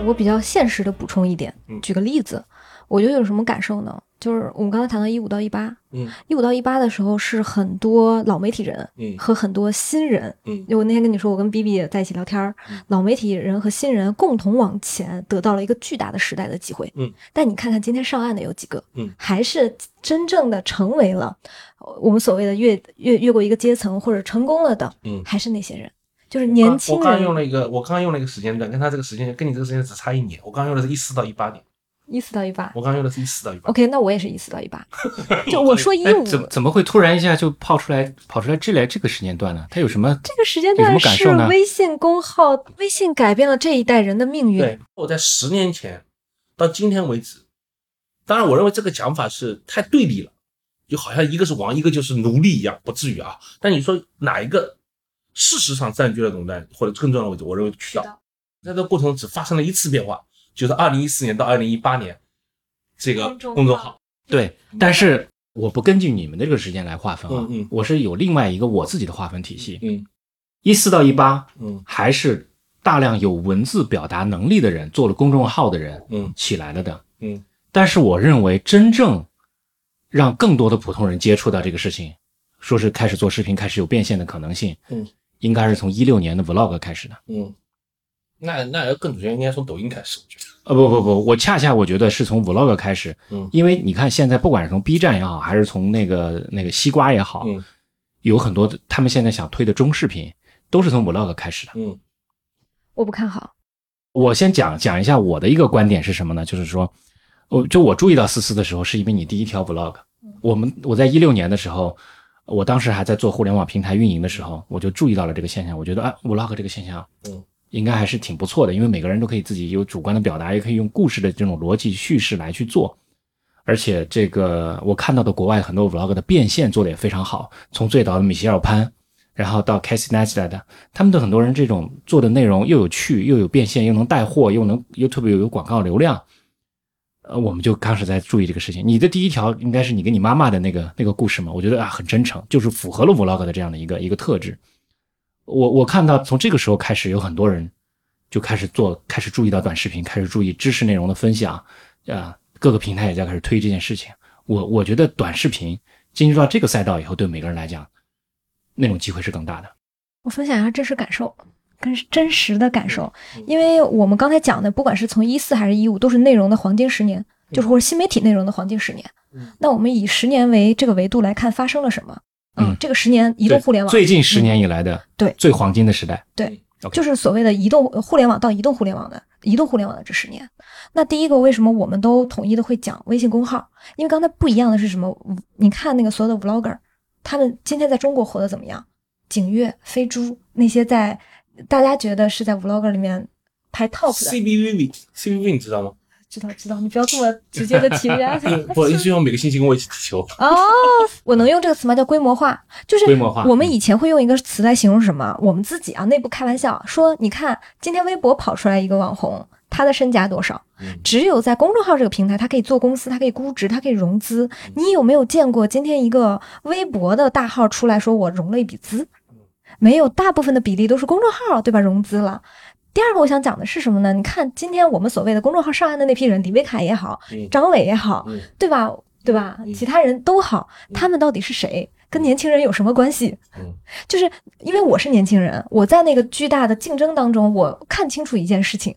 我比较现实的补充一点嗯，举个例子，我就有什么感受呢？就是我们刚才谈到一五到一八，嗯一五到一八的时候是很多老媒体人嗯和很多新人。嗯就我那天跟你说，我跟 B B 也在一起聊天儿，老媒体人和新人共同往前，得到了一个巨大的时代的机会。嗯，但你看看今天上岸的有几个？嗯，还是真正的成为了呃我们所谓的越越越过一个阶层或者成功了的，嗯还是那些人，就是年轻我刚刚用。了一个，我刚刚用了一个时间段，跟他这个时间跟你这个时间只差一年。我刚刚用的是一四到一八年，一四到一八我刚刚用的是一四到一八。，OK，那我也是一四到一八。就我说一哎五，，怎么怎么会突然一下就跑出来跑出来这来这个时间段呢？它有什么？这个时间段是微信公号，微信改变了这一代人的命运。对，我在十年前到今天为止，当然，我认为这个讲法是太对立了，就好像一个是王，一个就是奴隶一样，不至于啊。但你说哪一个事实上占据了垄断或者更重要的位置？我认为渠道，在这个过程中只发生了一次变化，就是二零一四年到二零一八年，这个公众号。对，但是我不根据你们的这个时间来划分啊，嗯嗯我是有另外一个我自己的划分体系。嗯一四到一八，嗯还是大量有文字表达能力的人做了公众号的人嗯起来了的。嗯但是我认为真正让更多的普通人接触到这个事情，说是开始做视频，开始有变现的可能性，嗯，应该是从一六年的 vlog 开始的。嗯，那那要更准确，应该从抖音开始，我觉得。呃，不不不，我恰恰我觉得是从 vlog 开始，嗯因为你看现在不管是从 B 站也好，还是从那个那个西瓜也好，嗯有很多他们现在想推的中视频，都是从 vlog 开始的。嗯我不看好。我先讲讲一下我的一个观点是什么呢？就是说，我就我注意到思思的时候，是因为你第一条 vlog。我们我在一六年的时候，我当时还在做互联网平台运营的时候，我就注意到了这个现象。我觉得啊，vlog 这个现象，嗯，应该还是挺不错的，因为每个人都可以自己有主观的表达，也可以用故事的这种逻辑叙事来去做。而且这个我看到的国外很多 vlog 的变现做的也非常好，从最早的米歇尔潘，然后到 Casey Neistat，他们的很多人这种做的内容又有趣，又有变现，又能带货，又能 YouTube 又有广告流量，呃，我们就开始在注意这个事情。你的第一条应该是你跟你妈妈的那个那个故事嘛？我觉得啊很真诚，就是符合了 Vlog 的这样的一个一个特质。我我看到从这个时候开始，有很多人就开始做，开始注意到短视频，开始注意知识内容的分享，啊，各个平台也在开始推这件事情。我我觉得短视频进入到这个赛道以后，对每个人来讲，那种机会是更大的。我分享一下真实感受，跟真实的感受，因为我们刚才讲的，不管是从一四还是一五，都是内容的黄金十年，就是或者新媒体内容的黄金十年。嗯那我们以十年为这个维度来看，发生了什么？嗯这个十年移动互联网，最近十年以来的对最黄金的时代，对就是所谓的移动互联网到移动互联网的移动互联网的这十年。那第一个，为什么我们都统一的会讲微信公号？因为刚才不一样的是什么？你看那个所有的 vlogger，他们今天在中国活得怎么样？景月、飞猪那些在大家觉得是在 vlogger 里面排 top 的，CBVV CBV 你知道吗？知道知道，你不要这么直接的提人家。不，一希望每个星期跟我一起踢球。哦，我能用这个词吗？叫规模化，就是规模化我们以前会用一个词来形容什么？我们自己啊，内部开玩笑说，你看今天微博跑出来一个网红，他的身价多少？嗯只有在公众号这个平台，它可以做公司，它可以估值，它可以融资。你有没有见过今天一个微博的大号出来说我融了一笔资？没有，大部分的比例都是公众号对吧？融资了。第二个我想讲的是什么呢？你看今天我们所谓的公众号上岸的那批人，李维凯也好，嗯张伟也好，嗯对吧？对吧？嗯其他人都好，他们到底是谁？跟年轻人有什么关系？嗯就是因为我是年轻人，我在那个巨大的竞争当中，我看清楚一件事情，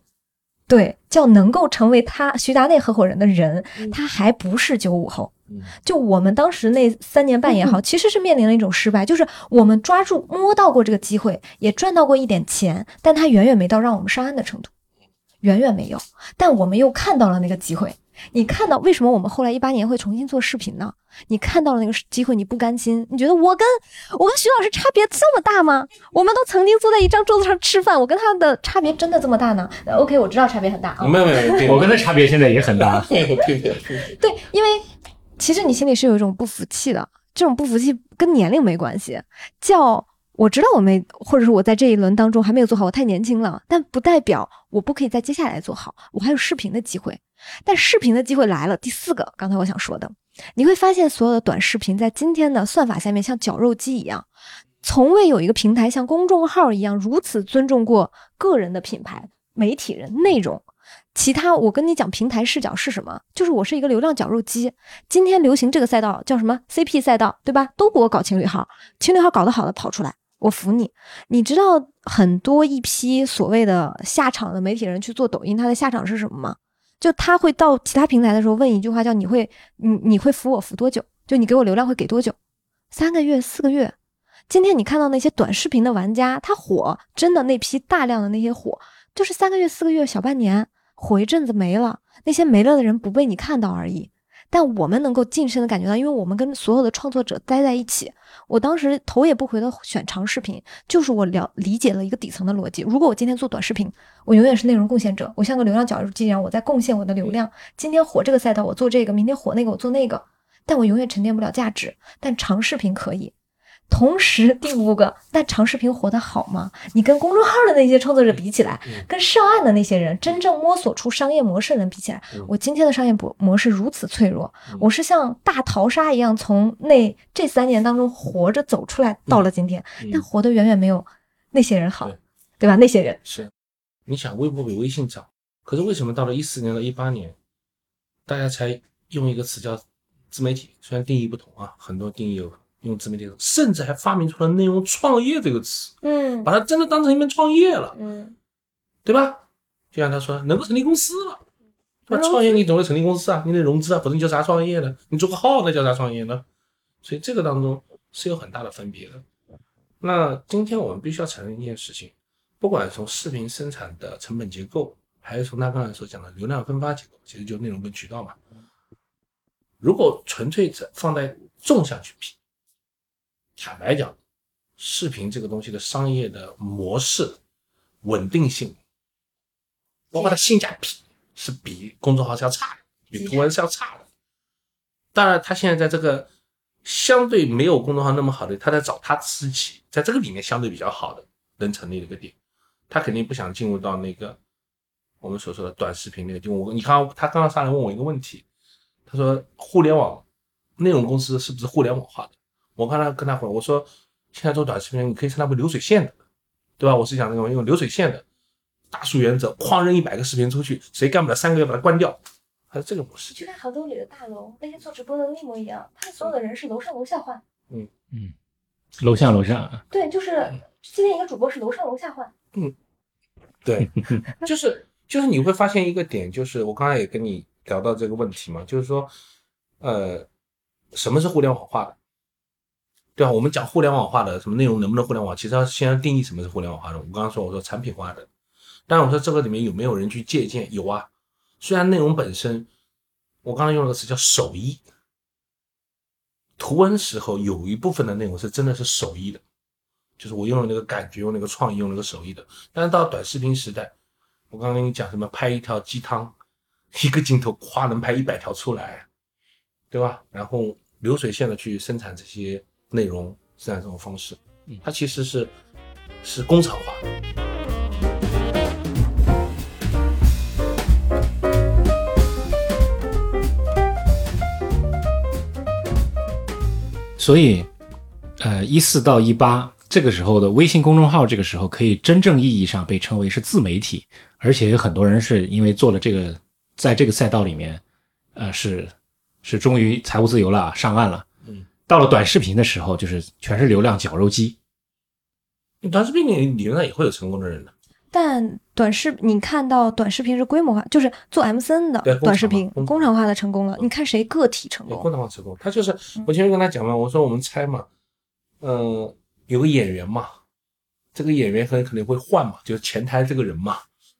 对，叫能够成为他徐达内合伙人的人，嗯他还不是九五后。嗯就我们当时那三年半也好，其实是面临了一种失败，就是我们抓住摸到过这个机会，也赚到过一点钱，但它远远没到让我们上岸的程度，远远没有。但我们又看到了那个机会，你看到为什么我们后来一八年会重新做视频呢？你看到了那个机会，你不甘心，你觉得我跟我跟徐老师差别这么大吗？我们都曾经坐在一张桌子上吃饭，我跟他的差别真的这么大呢呃？OK，我知道差别很大啊。没有没有，我跟他差别现在也很大。对，因为其实你心里是有一种不服气的，这种不服气跟年龄没关系，叫我知道我没，或者是我在这一轮当中还没有做好，我太年轻了，但不代表我不可以在接下来做好，我还有视频的机会。但视频的机会来了，第四个，刚才我想说的，你会发现所有的短视频在今天的算法下面像绞肉机一样，从未有一个平台像公众号一样如此尊重过个人的品牌、媒体人、内容。其他，我跟你讲，平台视角是什么？就是我是一个流量绞肉机。今天流行这个赛道叫什么 CP 赛道，对吧？都给我搞情侣号，情侣号搞得好的跑出来，我服你。你知道很多一批所谓的下场的媒体人去做抖音，他的下场是什么吗？就他会到其他平台的时候问一句话，叫你会你你会服我服多久？就你给我流量会给多久？三个月、四个月。今天你看到那些短视频的玩家，他火，真的那批大量的那些火，就是三个月、四个月、小半年火一阵子没了，那些没了的人不被你看到而已。但我们能够近身的感觉到，因为我们跟所有的创作者待在一起，我当时头也不回的选长视频，就是我了理解了一个底层的逻辑。如果我今天做短视频，我永远是内容贡献者，我像个流量绞肉机一样，我在贡献我的流量。今天火这个赛道，我做这个；明天火那个，我做那个。但我永远沉淀不了价值。但长视频可以。同时，第五个，那长视频活得好吗？你跟公众号的那些创作者比起来，跟上岸的那些人真正摸索出商业模式的人比起来，我今天的商业模模式如此脆弱，我是像大逃杀一样从那这三年当中活着走出来，到了今天，但活得远远没有那些人好，对吧？那些人是，你想微博比微信早，可是为什么到了一四年到一八年，大家才用一个词叫自媒体？虽然定义不同啊，很多定义有。用自媒体，甚至还发明出了内容创业这个词，嗯，把它真的当成一门创业了，嗯，对吧？就像他说，能够成立公司了，那创业你怎么会成立公司啊？你得融资啊，否则你叫啥创业呢？你做个号那叫啥创业呢？所以这个当中是有很大的分别的。那今天我们必须要承认一件事情，不管从视频生产的成本结构，还是从他刚才所讲的流量分发结构，其实就内容跟渠道嘛。如果纯粹放在纵向去比。坦白讲，视频这个东西的商业的模式稳定性，包括它性价比，是比公众号是要差的，比图文是要差的。当然，他现在在这个相对没有公众号那么好的，他在找他自己在这个里面相对比较好的能成立的一个点，他肯定不想进入到那个我们所说的短视频那个地方。我你看，他刚刚上来问我一个问题，他说互联网内容公司是不是互联网化的？我刚才跟他回，我说现在做短视频，你可以称它为流水线的，对吧？我是讲那种用流水线的大数原则，哐扔一百个视频出去，谁干不了三个月把它关掉，还是这个模式。就在杭州里的大楼，那些做直播的一模一样，他所有的人是楼上楼下换。嗯嗯，楼下楼上。对，就是今天一个主播是楼上楼下换。嗯，对，就是就是你会发现一个点，就是我刚才也跟你聊到这个问题嘛，就是说，呃，什么是互联网化的？对吧？我们讲互联网化的什么内容能不能互联网？其实要先要定义什么是互联网化的。我刚刚说我说产品化的，但是我说这个里面有没有人去借鉴？有啊。虽然内容本身，我刚刚用了个词叫手艺，图文时候有一部分的内容是真的是手艺的，就是我用了那个感觉，用那个创意，用那个手艺的。但是到短视频时代，我刚刚跟你讲什么拍一条鸡汤，一个镜头夸能拍一百条出来，对吧？然后流水线的去生产这些。内容这样一种方式，它其实是是工厂化。所以，呃，一四到一八这个时候的微信公众号，这个时候可以真正意义上被称为是自媒体，而且有很多人是因为做了这个，在这个赛道里面，呃，是是终于财务自由了，上岸了。到了短视频的时候，就是全是流量绞肉机。短视频里理论上也会有成功的人的，但短视你看到短视频是规模化，就是做 MCN 的短视频工厂化的成功了。你看谁个体成功？工厂化成功，他就是我前面跟他讲嘛，我说我们猜嘛，嗯，有个演员嘛，这个演员很可能会换嘛，就是前台这个人嘛，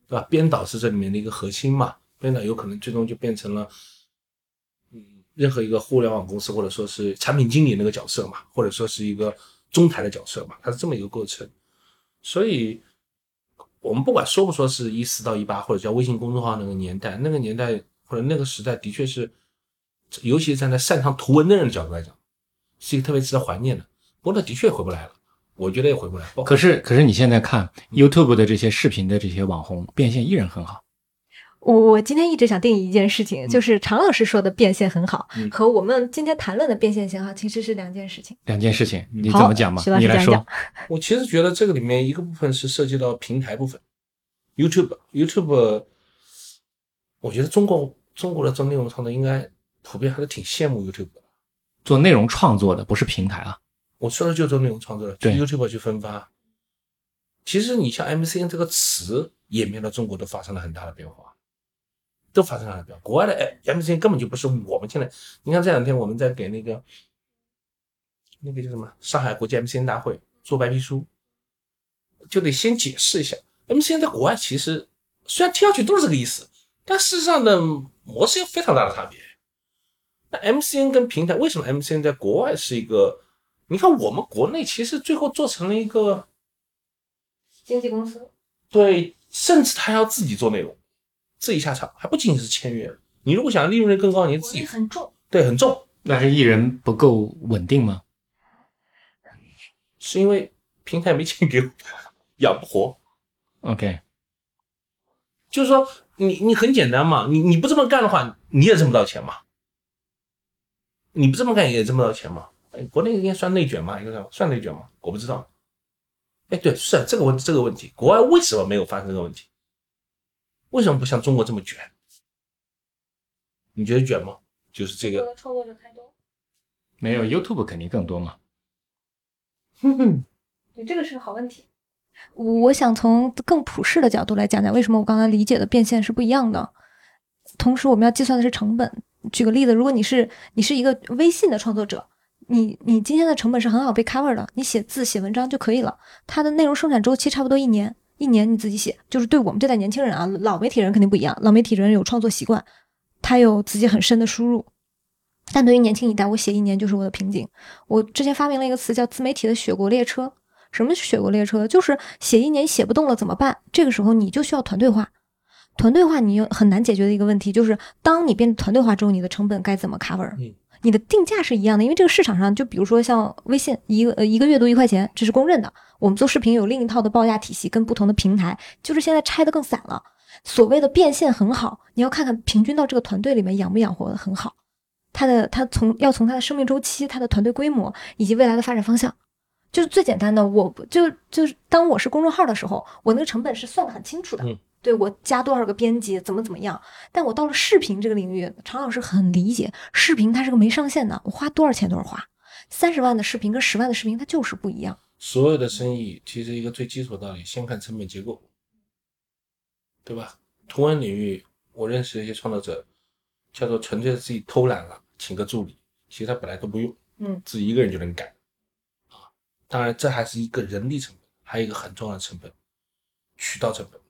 对吧？编导是这里面的一个核心嘛，编导有可能最终就变成了。任何一个互联网公司，或者说是产品经理那个角色嘛，或者说是一个中台的角色嘛，它是这么一个过程。所以，我们不管说不说是一四到一八，或者叫微信公众号那个年代，那个年代或者那个时代，的确是，尤其是站在擅长图文的人的角度来讲，是一个特别值得怀念的。不过，那的确回不来了，我觉得也回不来。可是，可是你现在看 YouTube 的这些视频的这些网红变现依然很好。我我今天一直想定义一件事情，就是常老师说的变现很好，和我们今天谈论的变现型号其实是两件事情。两件事情，你怎么讲嘛？你来说。我其实觉得这个里面一个部分是涉及到平台部分，YouTube，YouTube，我觉得中国中国的做内容创作应该普遍还是挺羡慕 YouTube 的。做内容创作的不是平台啊，我说的就做内容创作的，对 YouTube 去分发。其实你像 MCN 这个词演变到中国都发生了很大的变化。都发生了变化，国外的哎，MCN 根本就不是我们现在。你看这两天我们在给那个那个叫什么上海国际 MCN 大会做白皮书，就得先解释一下，MCN 在国外其实虽然听上去都是这个意思，但事实上的模式有非常大的差别。那 MCN 跟平台为什么 MCN 在国外是一个？你看我们国内其实最后做成了一个经纪公司，对，甚至他要自己做内容，自己下场，还不仅仅是签约。你如果想利润率更高，你自己很重，对很重，那是艺人不够稳定吗？是因为平台没钱给我，养不活。OK，就是说，你你很简单嘛，你你不这么干的话，你也挣不到钱嘛。你不这么干也挣不到钱嘛。哎，国内应该算内卷嘛？应该算算内卷嘛？我不知道。哎，对，是这个问这个问题，国外为什么没有发生这个问题？为什么不像中国这么卷？你觉得卷吗？就是这个，创作者太多。没有 YouTube 肯定更多嘛。对，这个是个好问题。我想从更普世的角度来讲讲，为什么我刚才理解的变现是不一样的。同时，我们要计算的是成本。举个例子，如果你是你是一个微信的创作者，你你今天的成本是很好被 cover 的，你写字写文章就可以了。它的内容生产周期差不多一年，一年你自己写。就是对我们这代年轻人啊，老媒体人肯定不一样，老媒体人有创作习惯，他有自己很深的输入。但对于年轻一代，我写一年就是我的瓶颈。我之前发明了一个词叫自媒体的雪国列车。什么是雪国列车？就是写一年写不动了怎么办？这个时候你就需要团队化。团队化你又很难解决的一个问题就是，当你变成团队化之后，你的成本该怎么 cover？嗯你的定价是一样的，因为这个市场上，就比如说像微信，一个呃一个月度一块钱，这是公认的。我们做视频有另一套的报价体系，跟不同的平台，就是现在拆的更散了。所谓的变现很好，你要看看平均到这个团队里面养不养活的很好。它的它从要从它的生命周期、它的团队规模以及未来的发展方向。就是最简单的，我就就是当我是公众号的时候，我那个成本是算得很清楚的。对我加多少个编辑，怎么怎么样。但我到了视频这个领域，常老师很理解，视频它是个没上限的，我花多少钱都是花。三十万的视频跟十万的视频，它就是不一样。所有的生意其实一个最基础的道理，先看成本结构，对吧？图文领域，我认识一些创作者，叫做纯粹是自己偷懒了，请个助理，其实他本来都不用，嗯，自己一个人就能干，啊，当然这还是一个人力成本，还有一个很重要的成本，渠道成本。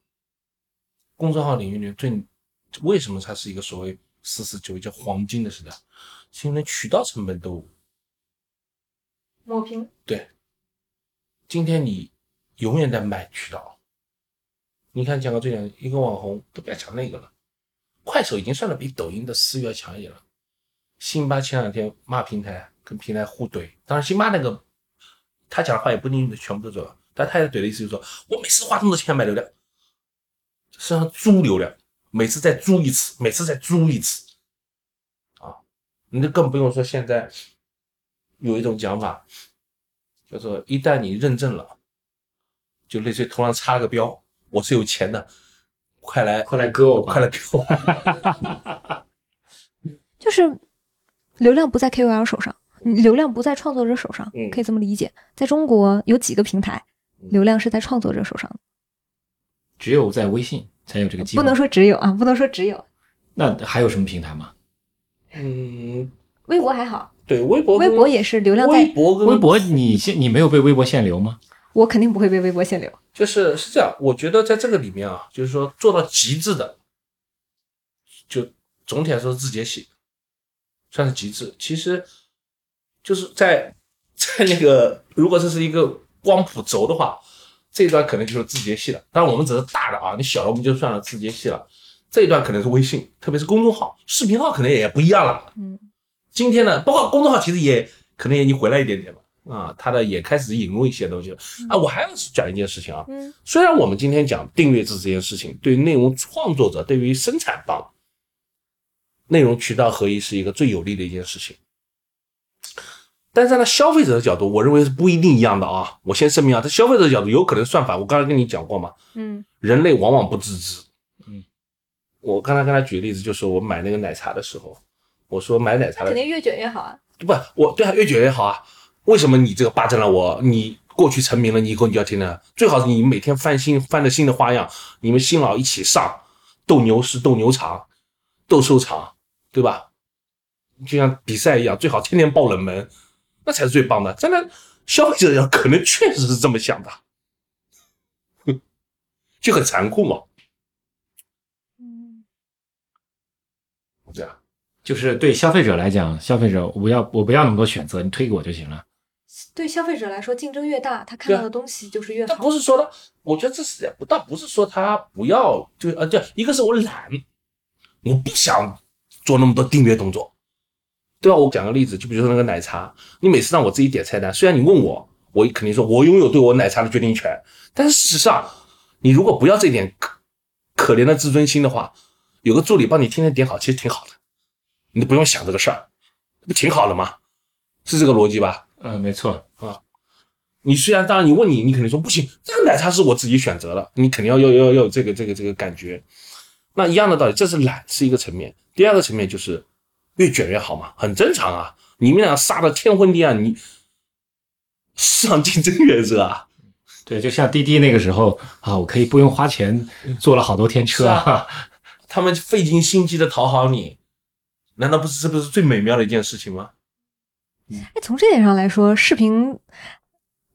公众号领域里面最为什么它是一个所谓四四九叫黄金的时代，是因为渠道成本都抹平。对，今天你永远在买渠道。你看，讲个最简单，一个网红都不要讲那个了，快手已经算的比抖音的私域要强一点了。辛巴前两天骂平台，跟平台互怼，当然辛巴那个他讲的话也不一定全部都准，但他也怼的意思就是说，我每次花这么多钱买流量，实际上租流量，每次再租一次，每次再租一次，啊，你就更不用说现在有一种讲法，叫做一旦你认证了，就类似于头上插了个标，我是有钱的，快来快来割我 快来割我。就是流量不在 KOL 手上，流量不在创作者手上，嗯可以这么理解。在中国有几个平台，流量是在创作者手上的，只有在微信才有这个机会。不能说只有啊，不能说只有。那还有什么平台吗？嗯，微博还好，对，微博微博也是流量在，微博跟微博你现你没有被微博限流吗？我肯定不会被微博限流。就是是这样，我觉得在这个里面啊，就是说做到极致的，就总体来说是字节系，算是极致。其实就是在在那个，如果这是一个光谱轴的话，这一段可能就是字节系了。当然我们只是大的啊，你小的我们就算了字节系了。这一段可能是微信，特别是公众号、视频号可能也不一样了。嗯，今天呢，包括公众号其实也可能也已经回来一点点了啊，它的也开始引入一些东西了啊。我还要讲一件事情啊，嗯，虽然我们今天讲订阅制这件事情，对于内容创作者、对于生产方，内容渠道合一是一个最有利的一件事情，但是站在消费者的角度，我认为是不一定一样的啊。我先声明啊，在消费者的角度有可能算法。我刚才跟你讲过嘛，嗯，人类往往不自知。嗯，我刚才跟他举例子，就是我买那个奶茶的时候，我说买奶茶的肯定越卷越好啊。不，我对啊，越卷越好啊。为什么你这个霸占了我？你过去成名了，你以后你就要听呢？最好是你每天翻新，翻着新的花样，你们新老一起上，斗牛士、斗牛场、斗兽场，对吧？就像比赛一样，最好天天爆冷门，那才是最棒的。真的，消费者要可能确实是这么想的，哼就很残酷嘛。嗯，这样，就是对消费者来讲，消费者我不要我不要那么多选择，你推给我就行了。对消费者来说，竞争越大，他看到的东西就是越好。他。不是说他，我觉得这是倒不是说他不要，就呃，对，一个是我懒，我不想做那么多订阅动作，对啊？我讲个例子，就比如说那个奶茶，你每次让我自己点菜单，虽然你问我，我肯定说我拥有对我奶茶的决定权，但是事实上，你如果不要这点可可怜的自尊心的话，有个助理帮你天天点好，其实挺好的，你都不用想这个事儿，不挺好的吗？是这个逻辑吧？嗯，没错啊。你虽然当然你问你，你肯定说不行，这个奶茶是我自己选择的，你肯定要要要要有这个这个这个感觉。那一样的道理，这是懒是一个层面，第二个层面就是越卷越好嘛，很正常啊。你们俩杀的天昏地暗，你市场竞争原则啊，对，就像滴滴那个时候啊，我可以不用花钱坐了好多天车是啊他们费尽心机的讨好你，难道不是这不是最美妙的一件事情吗？哎，从这点上来说，视频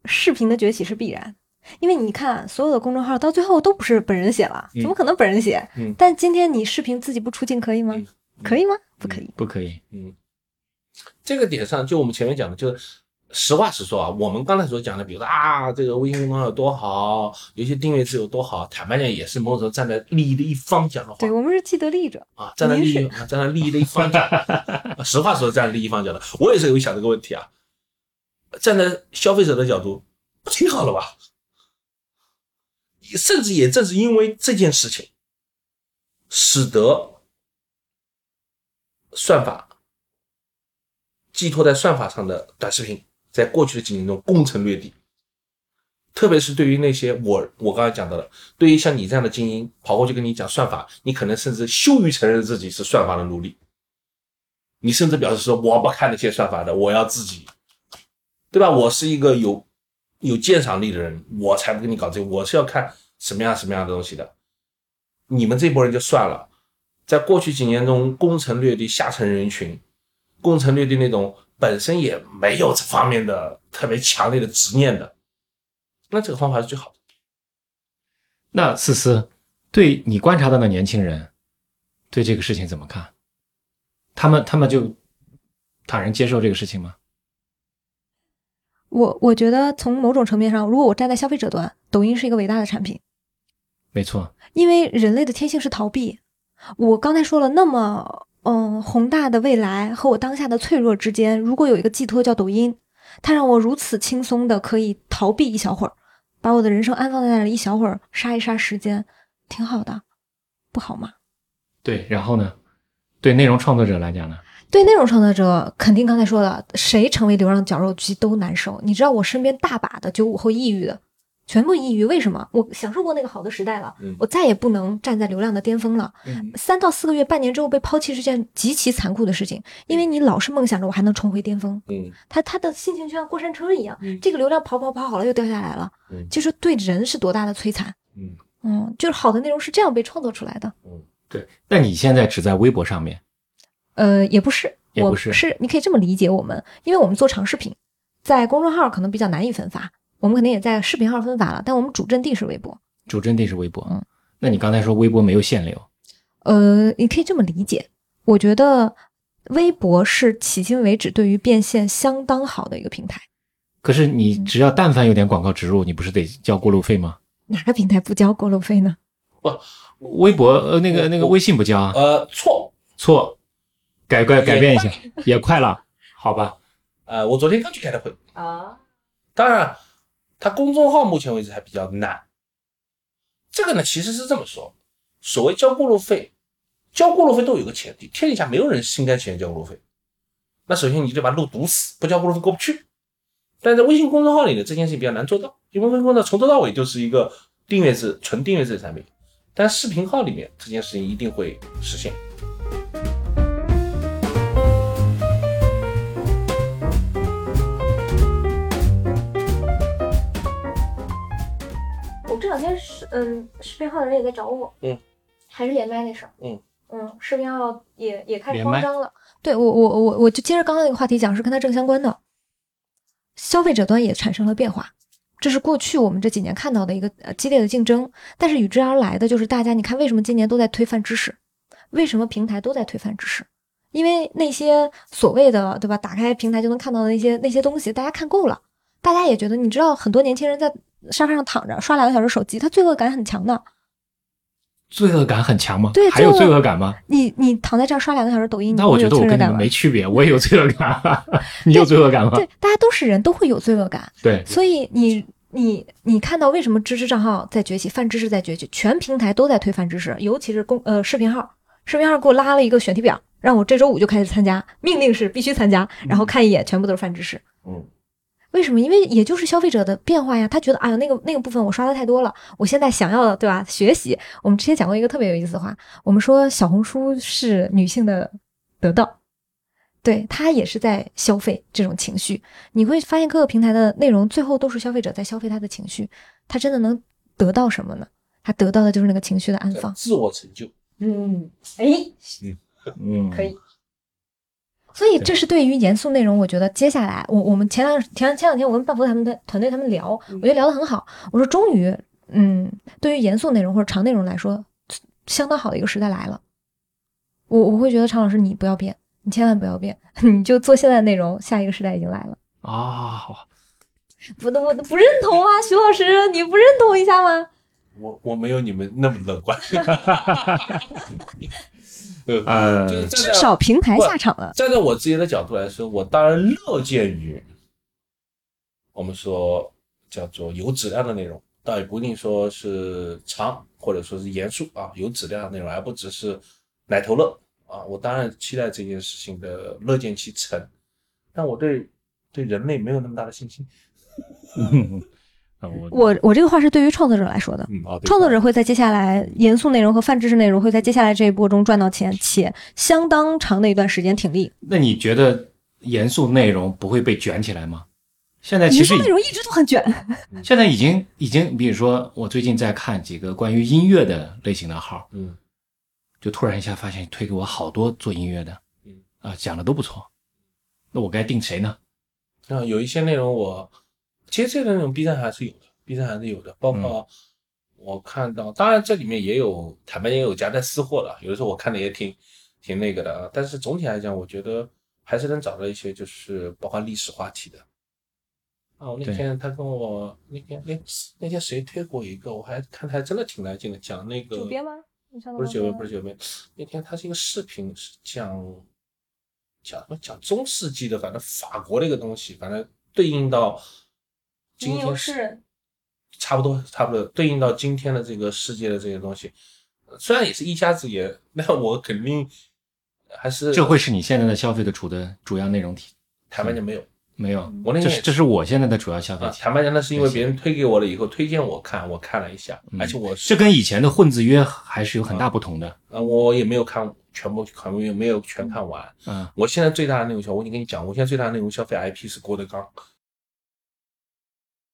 视频的崛起是必然，因为你看所有的公众号到最后都不是本人写了，嗯怎么可能本人写？嗯但今天你视频自己不出镜可以吗？嗯可以吗？不可以。不可以。嗯，这个点上，就我们前面讲的，就是实话实说啊，我们刚才所讲的，比如说啊，这个微信公众号有多好，有一些订阅制有多好，坦白讲，也是某种程度站在利益的一方讲的话对我们是既得利益者，啊，站在利益啊站在利益的一方讲，啊 实话说，站在利益方讲的，我也是有想这个问题啊，站在消费者的角度，不挺好了吧？甚至也正是因为这件事情，使得算法寄托在算法上的短视频，在过去的几年中攻城略地。特别是对于那些我我刚才讲到的，对于像你这样的精英，跑过去跟你讲算法，你可能甚至羞于承认自己是算法的奴隶，你甚至表示说我不看那些算法的，我要自己，对吧？我是一个有有鉴赏力的人，我才不跟你搞这个，我是要看什么样什么样的东西的。你们这波人就算了，在过去几年中攻城略地下层人群，攻城略地那种本身也没有这方面的特别强烈的执念的，那这个方法是最好的。那思思，对你观察到的年轻人，对这个事情怎么看？他们他们就坦然接受这个事情吗？我我觉得从某种层面上，如果我站在消费者端，抖音是一个伟大的产品，没错，因为人类的天性是逃避。我刚才说了，那么嗯宏大的未来和我当下的脆弱之间，如果有一个寄托叫抖音，它让我如此轻松的可以逃避一小会儿，把我的人生安放在那里一小会儿，杀一杀时间，挺好的，不好吗？对。然后呢，对内容创作者来讲呢？对内容创作者，肯定刚才说了，谁成为流量绞肉机都难受。你知道我身边大把的九五后抑郁的，全部抑郁，为什么？我享受过那个好的时代了，嗯我再也不能站在流量的巅峰了。嗯三到四个月、半年之后被抛弃是件极其残酷的事情，因为你老是梦想着我还能重回巅峰，嗯他他的心情就像过山车一样，嗯这个流量跑跑跑好了又掉下来了，嗯就是对人是多大的摧残。嗯嗯，就是好的内容是这样被创作出来的。嗯对。那你现在只在微博上面，呃，也不是，我也不是是你可以这么理解我们，因为我们做长视频，在公众号可能比较难以分发，我们肯定也在视频号分发了，但我们主阵地是微博。主阵地是微博。嗯，那你刚才说微博没有限流，呃，你可以这么理解，我觉得微博是迄今为止对于变现相当好的一个平台。可是你只要但凡有点广告植入，你不是得交过路费吗？哪个平台不交过路费呢？不微博呃那个那个微信不交啊？呃，错，错，改改改变一下，也快了，好吧？呃，我昨天刚去开的会，啊，当然，它公众号目前为止还比较难。这个呢，其实是这么说：所谓交过路费，交过路费都有个前提，天底下没有人心甘情愿交过路费。那首先你就把路堵死，不交过路费过不去。但在微信公众号里呢，这件事情比较难做到，因为微信公众号从头到尾就是一个订阅制、纯订阅制的产品。但视频号里面这件事情一定会实现。天是嗯，视频号的人也在找我，嗯，还是连麦那事儿，嗯嗯，视频号也也开始慌张了。对我我我我就接着刚刚那个话题讲，是跟它正相关的。消费者端也产生了变化，这是过去我们这几年看到的一个呃激烈的竞争，但是与之而来的就是大家，你看为什么今年都在推翻知识？为什么平台都在推翻知识？因为那些所谓的对吧，打开平台就能看到的那些那些东西，大家看够了，大家也觉得，你知道很多年轻人在沙发上躺着刷两个小时手机，他罪恶感很强的。罪恶感很强吗？对还有罪恶感吗？你你躺在这儿刷两个小时抖音，那我觉得我跟你们没区别，我也有罪恶感。你有罪恶感吗？对，大家都是人，都会有罪恶感。对，所以你你你看到为什么知识账号在崛起，泛知识在崛起，全平台都在推泛知识，尤其是公呃视频号，视频号给我拉了一个选题表，让我这周五就开始参加，命令是必须参加，然后看一眼，全部都是泛知识。嗯，为什么？因为也就是消费者的变化呀，他觉得哎呀那个那个部分我刷的太多了，我现在想要的对吧？学习，我们之前讲过一个特别有意思的话，我们说小红书是女性的得到，对，它也是在消费这种情绪。你会发现各个平台的内容最后都是消费者在消费他的情绪，他真的能得到什么呢？他得到的就是那个情绪的安放。自我成就。嗯，哎，嗯，可以。所以这是对于严肃内容，我觉得接下来我我们前两前前两天我跟半佛他们的团队他们聊，我觉得聊得很好。我说终于，嗯，对于严肃内容或者长内容来说，相当好的一个时代来了。我我会觉得常老师你不要变，你千万不要变，你就做现在的内容，下一个时代已经来了。啊，不的，我不认同啊，徐老师，你不认同一下吗？我我没有你们那么乐观。呃，就是至少平台下场了。站在我自己的角度来说，我当然乐见于我们说叫做有质量的内容，倒也不一定说是长或者说是严肃啊，有质量的内容，而不只是奶头乐啊。我当然期待这件事情的乐见其成，但我对对人类没有那么大的信心。啊我我我这个话是对于创作者来说的，嗯，啊，创作者会在接下来严肃内容和泛知识内容会在接下来这一波中赚到钱，且相当长的一段时间挺立。那你觉得严肃内容不会被卷起来吗？现在其实严肃内容一直都很卷，现在已经已经，比如说我最近在看几个关于音乐的类型的号，嗯就突然一下发现推给我好多做音乐的，嗯啊，讲的都不错。那我该定谁呢？啊，有一些内容我其实这个内容 B 站还是有的，B 站还是有的，包括我看到，当然这里面也有坦白也有夹带私货的，有的时候我看的也挺挺那个的啊。但是总体来讲，我觉得还是能找到一些就是包括历史话题的。啊，我那天他跟我那天那那天谁推过一个，我还看他还真的挺来劲的，讲那个吗？不是九编，不是九编。那天他是一个视频，是讲讲什么讲中世纪的，反正法国的一个东西，反正对应到今天是差不多差不多对应到今天的这个世界的这些东西，呃虽然也是一家之言，那我肯定还是这会是你现在的消费的主的主要内容体？坦白讲没有没有，我那这是这是我现在的主要消费。坦白讲那是因为别人推给我了以后推荐我看，我看了一下，嗯而且我是这跟以前的混子约还是有很大不同的。呃我也没有看全部可能也没有全看完。嗯，我现在最大的内容消，我已经跟你讲，我现在最大的内容消费 IP 是郭德纲。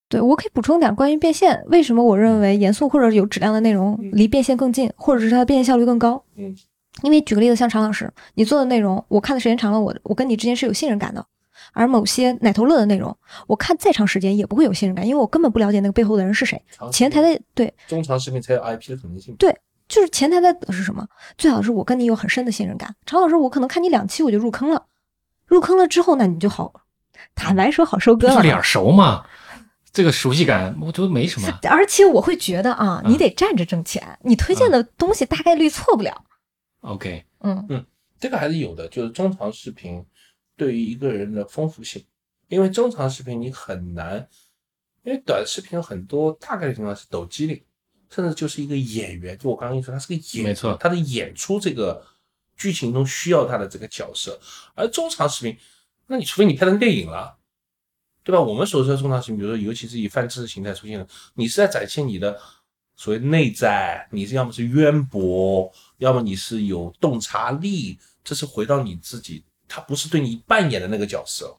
对我可以补充点关于变现，为什么我认为严肃或者有质量的内容离变现更近，或者是它的变现效率更高？嗯，因为举个例子，像常老师，你做的内容，我看的时间长了，我我跟你之间是有信任感的。而某些奶头乐的内容，我看再长时间也不会有信任感，因为我根本不了解那个背后的人是谁。前台的对，中长视频才有 IP 的可能性。对就是前台的是什么？最好是我跟你有很深的信任感。常老师，我可能看你两期我就入坑了，入坑了之后，那你就好，坦白说好收割了嘛。不是脸熟嘛？这个熟悉感我觉得没什么。而且我会觉得啊，嗯你得站着挣钱，你推荐的东西大概率错不了。OK，嗯嗯，这个还是有的，就是中长视频对于一个人的丰富性，因为中长视频你很难，因为短视频有很多大概率情况是抖机灵，甚至就是一个演员，就我刚刚跟你说，他是个演员，没错他的演出这个剧情中需要他的这个角色，而中长视频，那你除非你拍成电影了。对吧？我们所说的重大事情，比如说，尤其是以泛知识形态出现的，你是在展现你的所谓内在，你是要么是渊博，要么你是有洞察力，这是回到你自己，他不是对你扮演的那个角色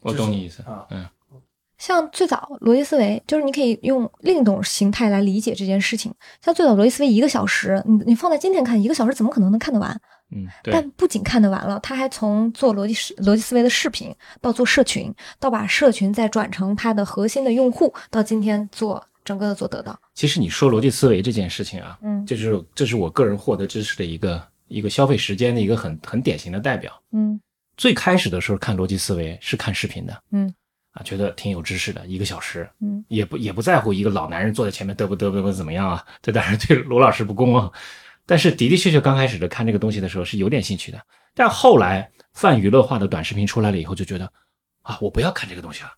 我懂你意思啊。嗯，像最早逻辑思维，就是你可以用另一种形态来理解这件事情。像最早逻辑思维一个小时，你你放在今天看，一个小时怎么可能能看得完？嗯，对，但不仅看得完了，他还从做逻辑思逻辑思维的视频，到做社群，到把社群再转成他的核心的用户，到今天做整个的做得到。其实你说逻辑思维这件事情啊，嗯这是这是我个人获得知识的一个一个消费时间的一个很很典型的代表。嗯最开始的时候看逻辑思维是看视频的，嗯啊，觉得挺有知识的，一个小时，嗯也不也不在乎一个老男人坐在前面嘚啵嘚啵啵怎么样啊？这当然对罗老师不公啊。但是的的确确刚开始的看这个东西的时候是有点兴趣的，但后来泛娱乐化的短视频出来了以后，就觉得啊，我不要看这个东西了。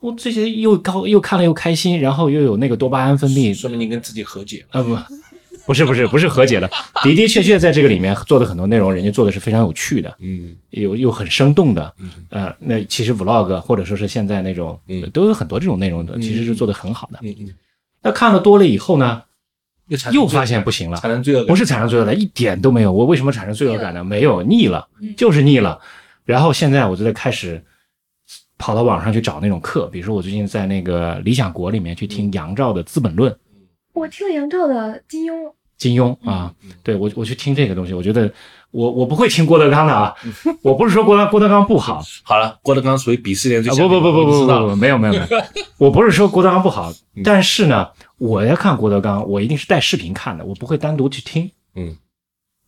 我这些又高又看了又开心，然后又有那个多巴胺分泌，说明你跟自己和解了。啊不，不是不是不是和解了，的的确确在这个里面做的很多内容，人家做的是非常有趣的，嗯。有又很生动的，嗯。呃，那其实 vlog 或者说是现在那种，嗯。都有很多这种内容的，其实是做的很好的。嗯嗯，那看了多了以后呢，又产又发现不行了，产生罪恶感。不是产生罪恶感，一点都没有。我为什么产生罪恶感呢？没有，腻了，就是腻了。然后现在我就在开始跑到网上去找那种课，比如说我最近在那个理想国里面去听杨照的《资本论》，我听了杨照的金庸，金庸啊，对我我去听这个东西，我觉得我我不会听郭德纲的啊，我不是说郭德郭德纲不好，好了，郭德纲属于鄙视链最不不不不不我知道了。不不，没有没有没有，我不是说郭德纲不好，但是呢，我要看郭德纲，我一定是带视频看的，我不会单独去听。嗯，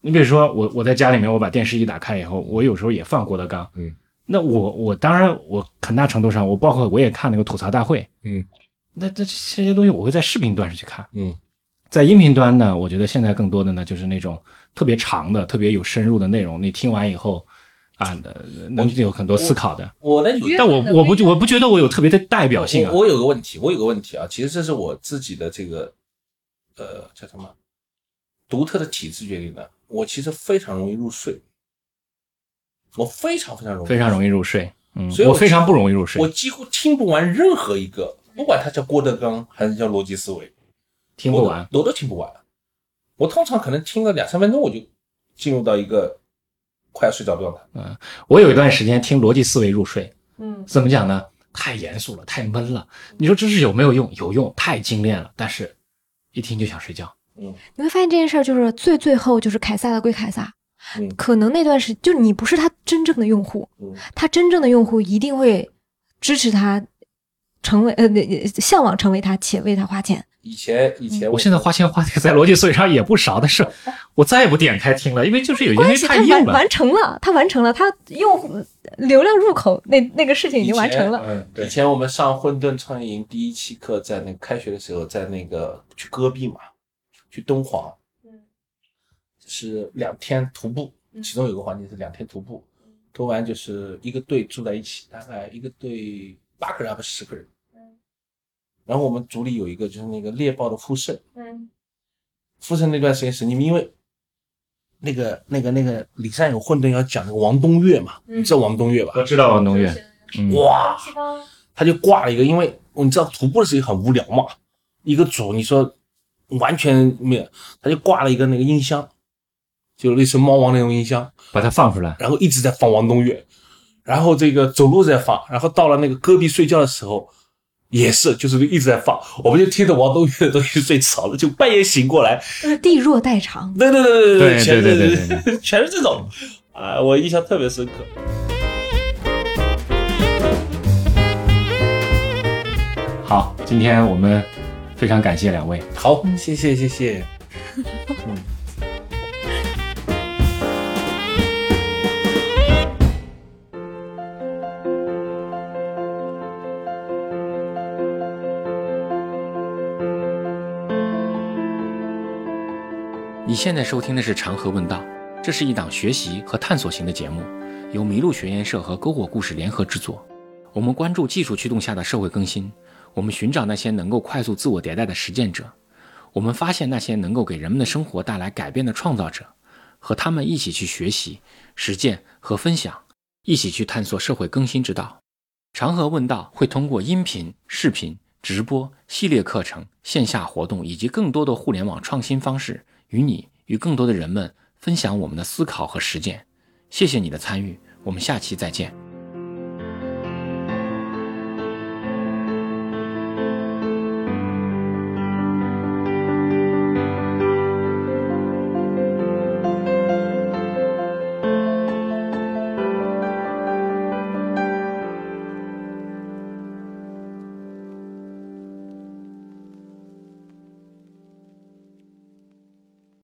你比如说我我在家里面，我把电视一打开以后，我有时候也放郭德纲。嗯，那我我当然我很大程度上，我包括我也看那个吐槽大会。嗯，那这这些东西我会在视频端上去看。嗯在音频端呢，我觉得现在更多的呢就是那种特别长的、特别有深入的内容，你听完以后啊，呃能有很多思考的。我但我我不我不觉得我有特别的代表性啊我。我有个问题，我有个问题啊，其实这是我自己的这个呃叫什么独特的体质决定的。我其实非常容易入睡，我非常非常容易，非常容易入睡，嗯，所以我我非常不容易入睡我，几乎听不完任何一个，不管他叫郭德纲还是叫逻辑思维，听不完。我都听不完。我通常可能听个两三分钟，我就进入到一个快要睡着的状态。我有一段时间听逻辑思维入睡，嗯怎么讲呢？太严肃了，太闷了。你说知识有没有用？有用，太精炼了，但是一听就想睡觉。嗯你会发现这件事儿就是最最后就是凯撒的归凯撒，嗯可能那段时就你不是他真正的用户，嗯他真正的用户一定会支持他，成为呃那向往成为他，且为他花钱。以前以前我现在花钱花在逻辑思维上也不少，但是 我再也不点开听了，因为就是有因为关系他太硬了。完完成了，他完成了，他用流量入口那那个事情已经完成了。嗯，以前我们上混沌创业营第一期课，在那个开学的时候，在那个去戈壁嘛，去敦煌，嗯，是两天徒步，其中有个环节是两天徒步，徒完就是一个队住在一起，大概一个队八个人还不是十个人，然后我们组里有一个就是那个猎豹的复盛，嗯复盛那段时间是你们因为那个那个那个李善友混沌要讲那个王东岳嘛，嗯你知道王东岳吧？我知道王东岳，嗯，哇，他就挂了一个，因为你知道徒步的事情很无聊嘛，一个组你说完全没有，他就挂了一个那个音箱，就类似猫王那种音箱，把它放出来。然后一直在放王东岳，然后这个走路在放，然后到了那个戈壁睡觉的时候。也是，就是一直在放，我们就听着王东岳的东西睡着了，就半夜醒过来，就是地弱代偿。对对对对全对对是对对 全是这种，啊，我印象特别深刻。好，今天我们非常感谢两位。好，谢谢谢谢。你现在收听的是《长河问道》，这是一档学习和探索型的节目，由麋鹿学研社和篝火故事联合制作。我们关注技术驱动下的社会更新，我们寻找那些能够快速自我迭代的实践者，我们发现那些能够给人们的生活带来改变的创造者，和他们一起去学习、实践和分享，一起去探索社会更新之道。长河问道会通过音频、视频、直播、系列课程、线下活动以及更多的互联网创新方式，与你与更多的人们分享我们的思考和实践。谢谢你的参与，我们下期再见。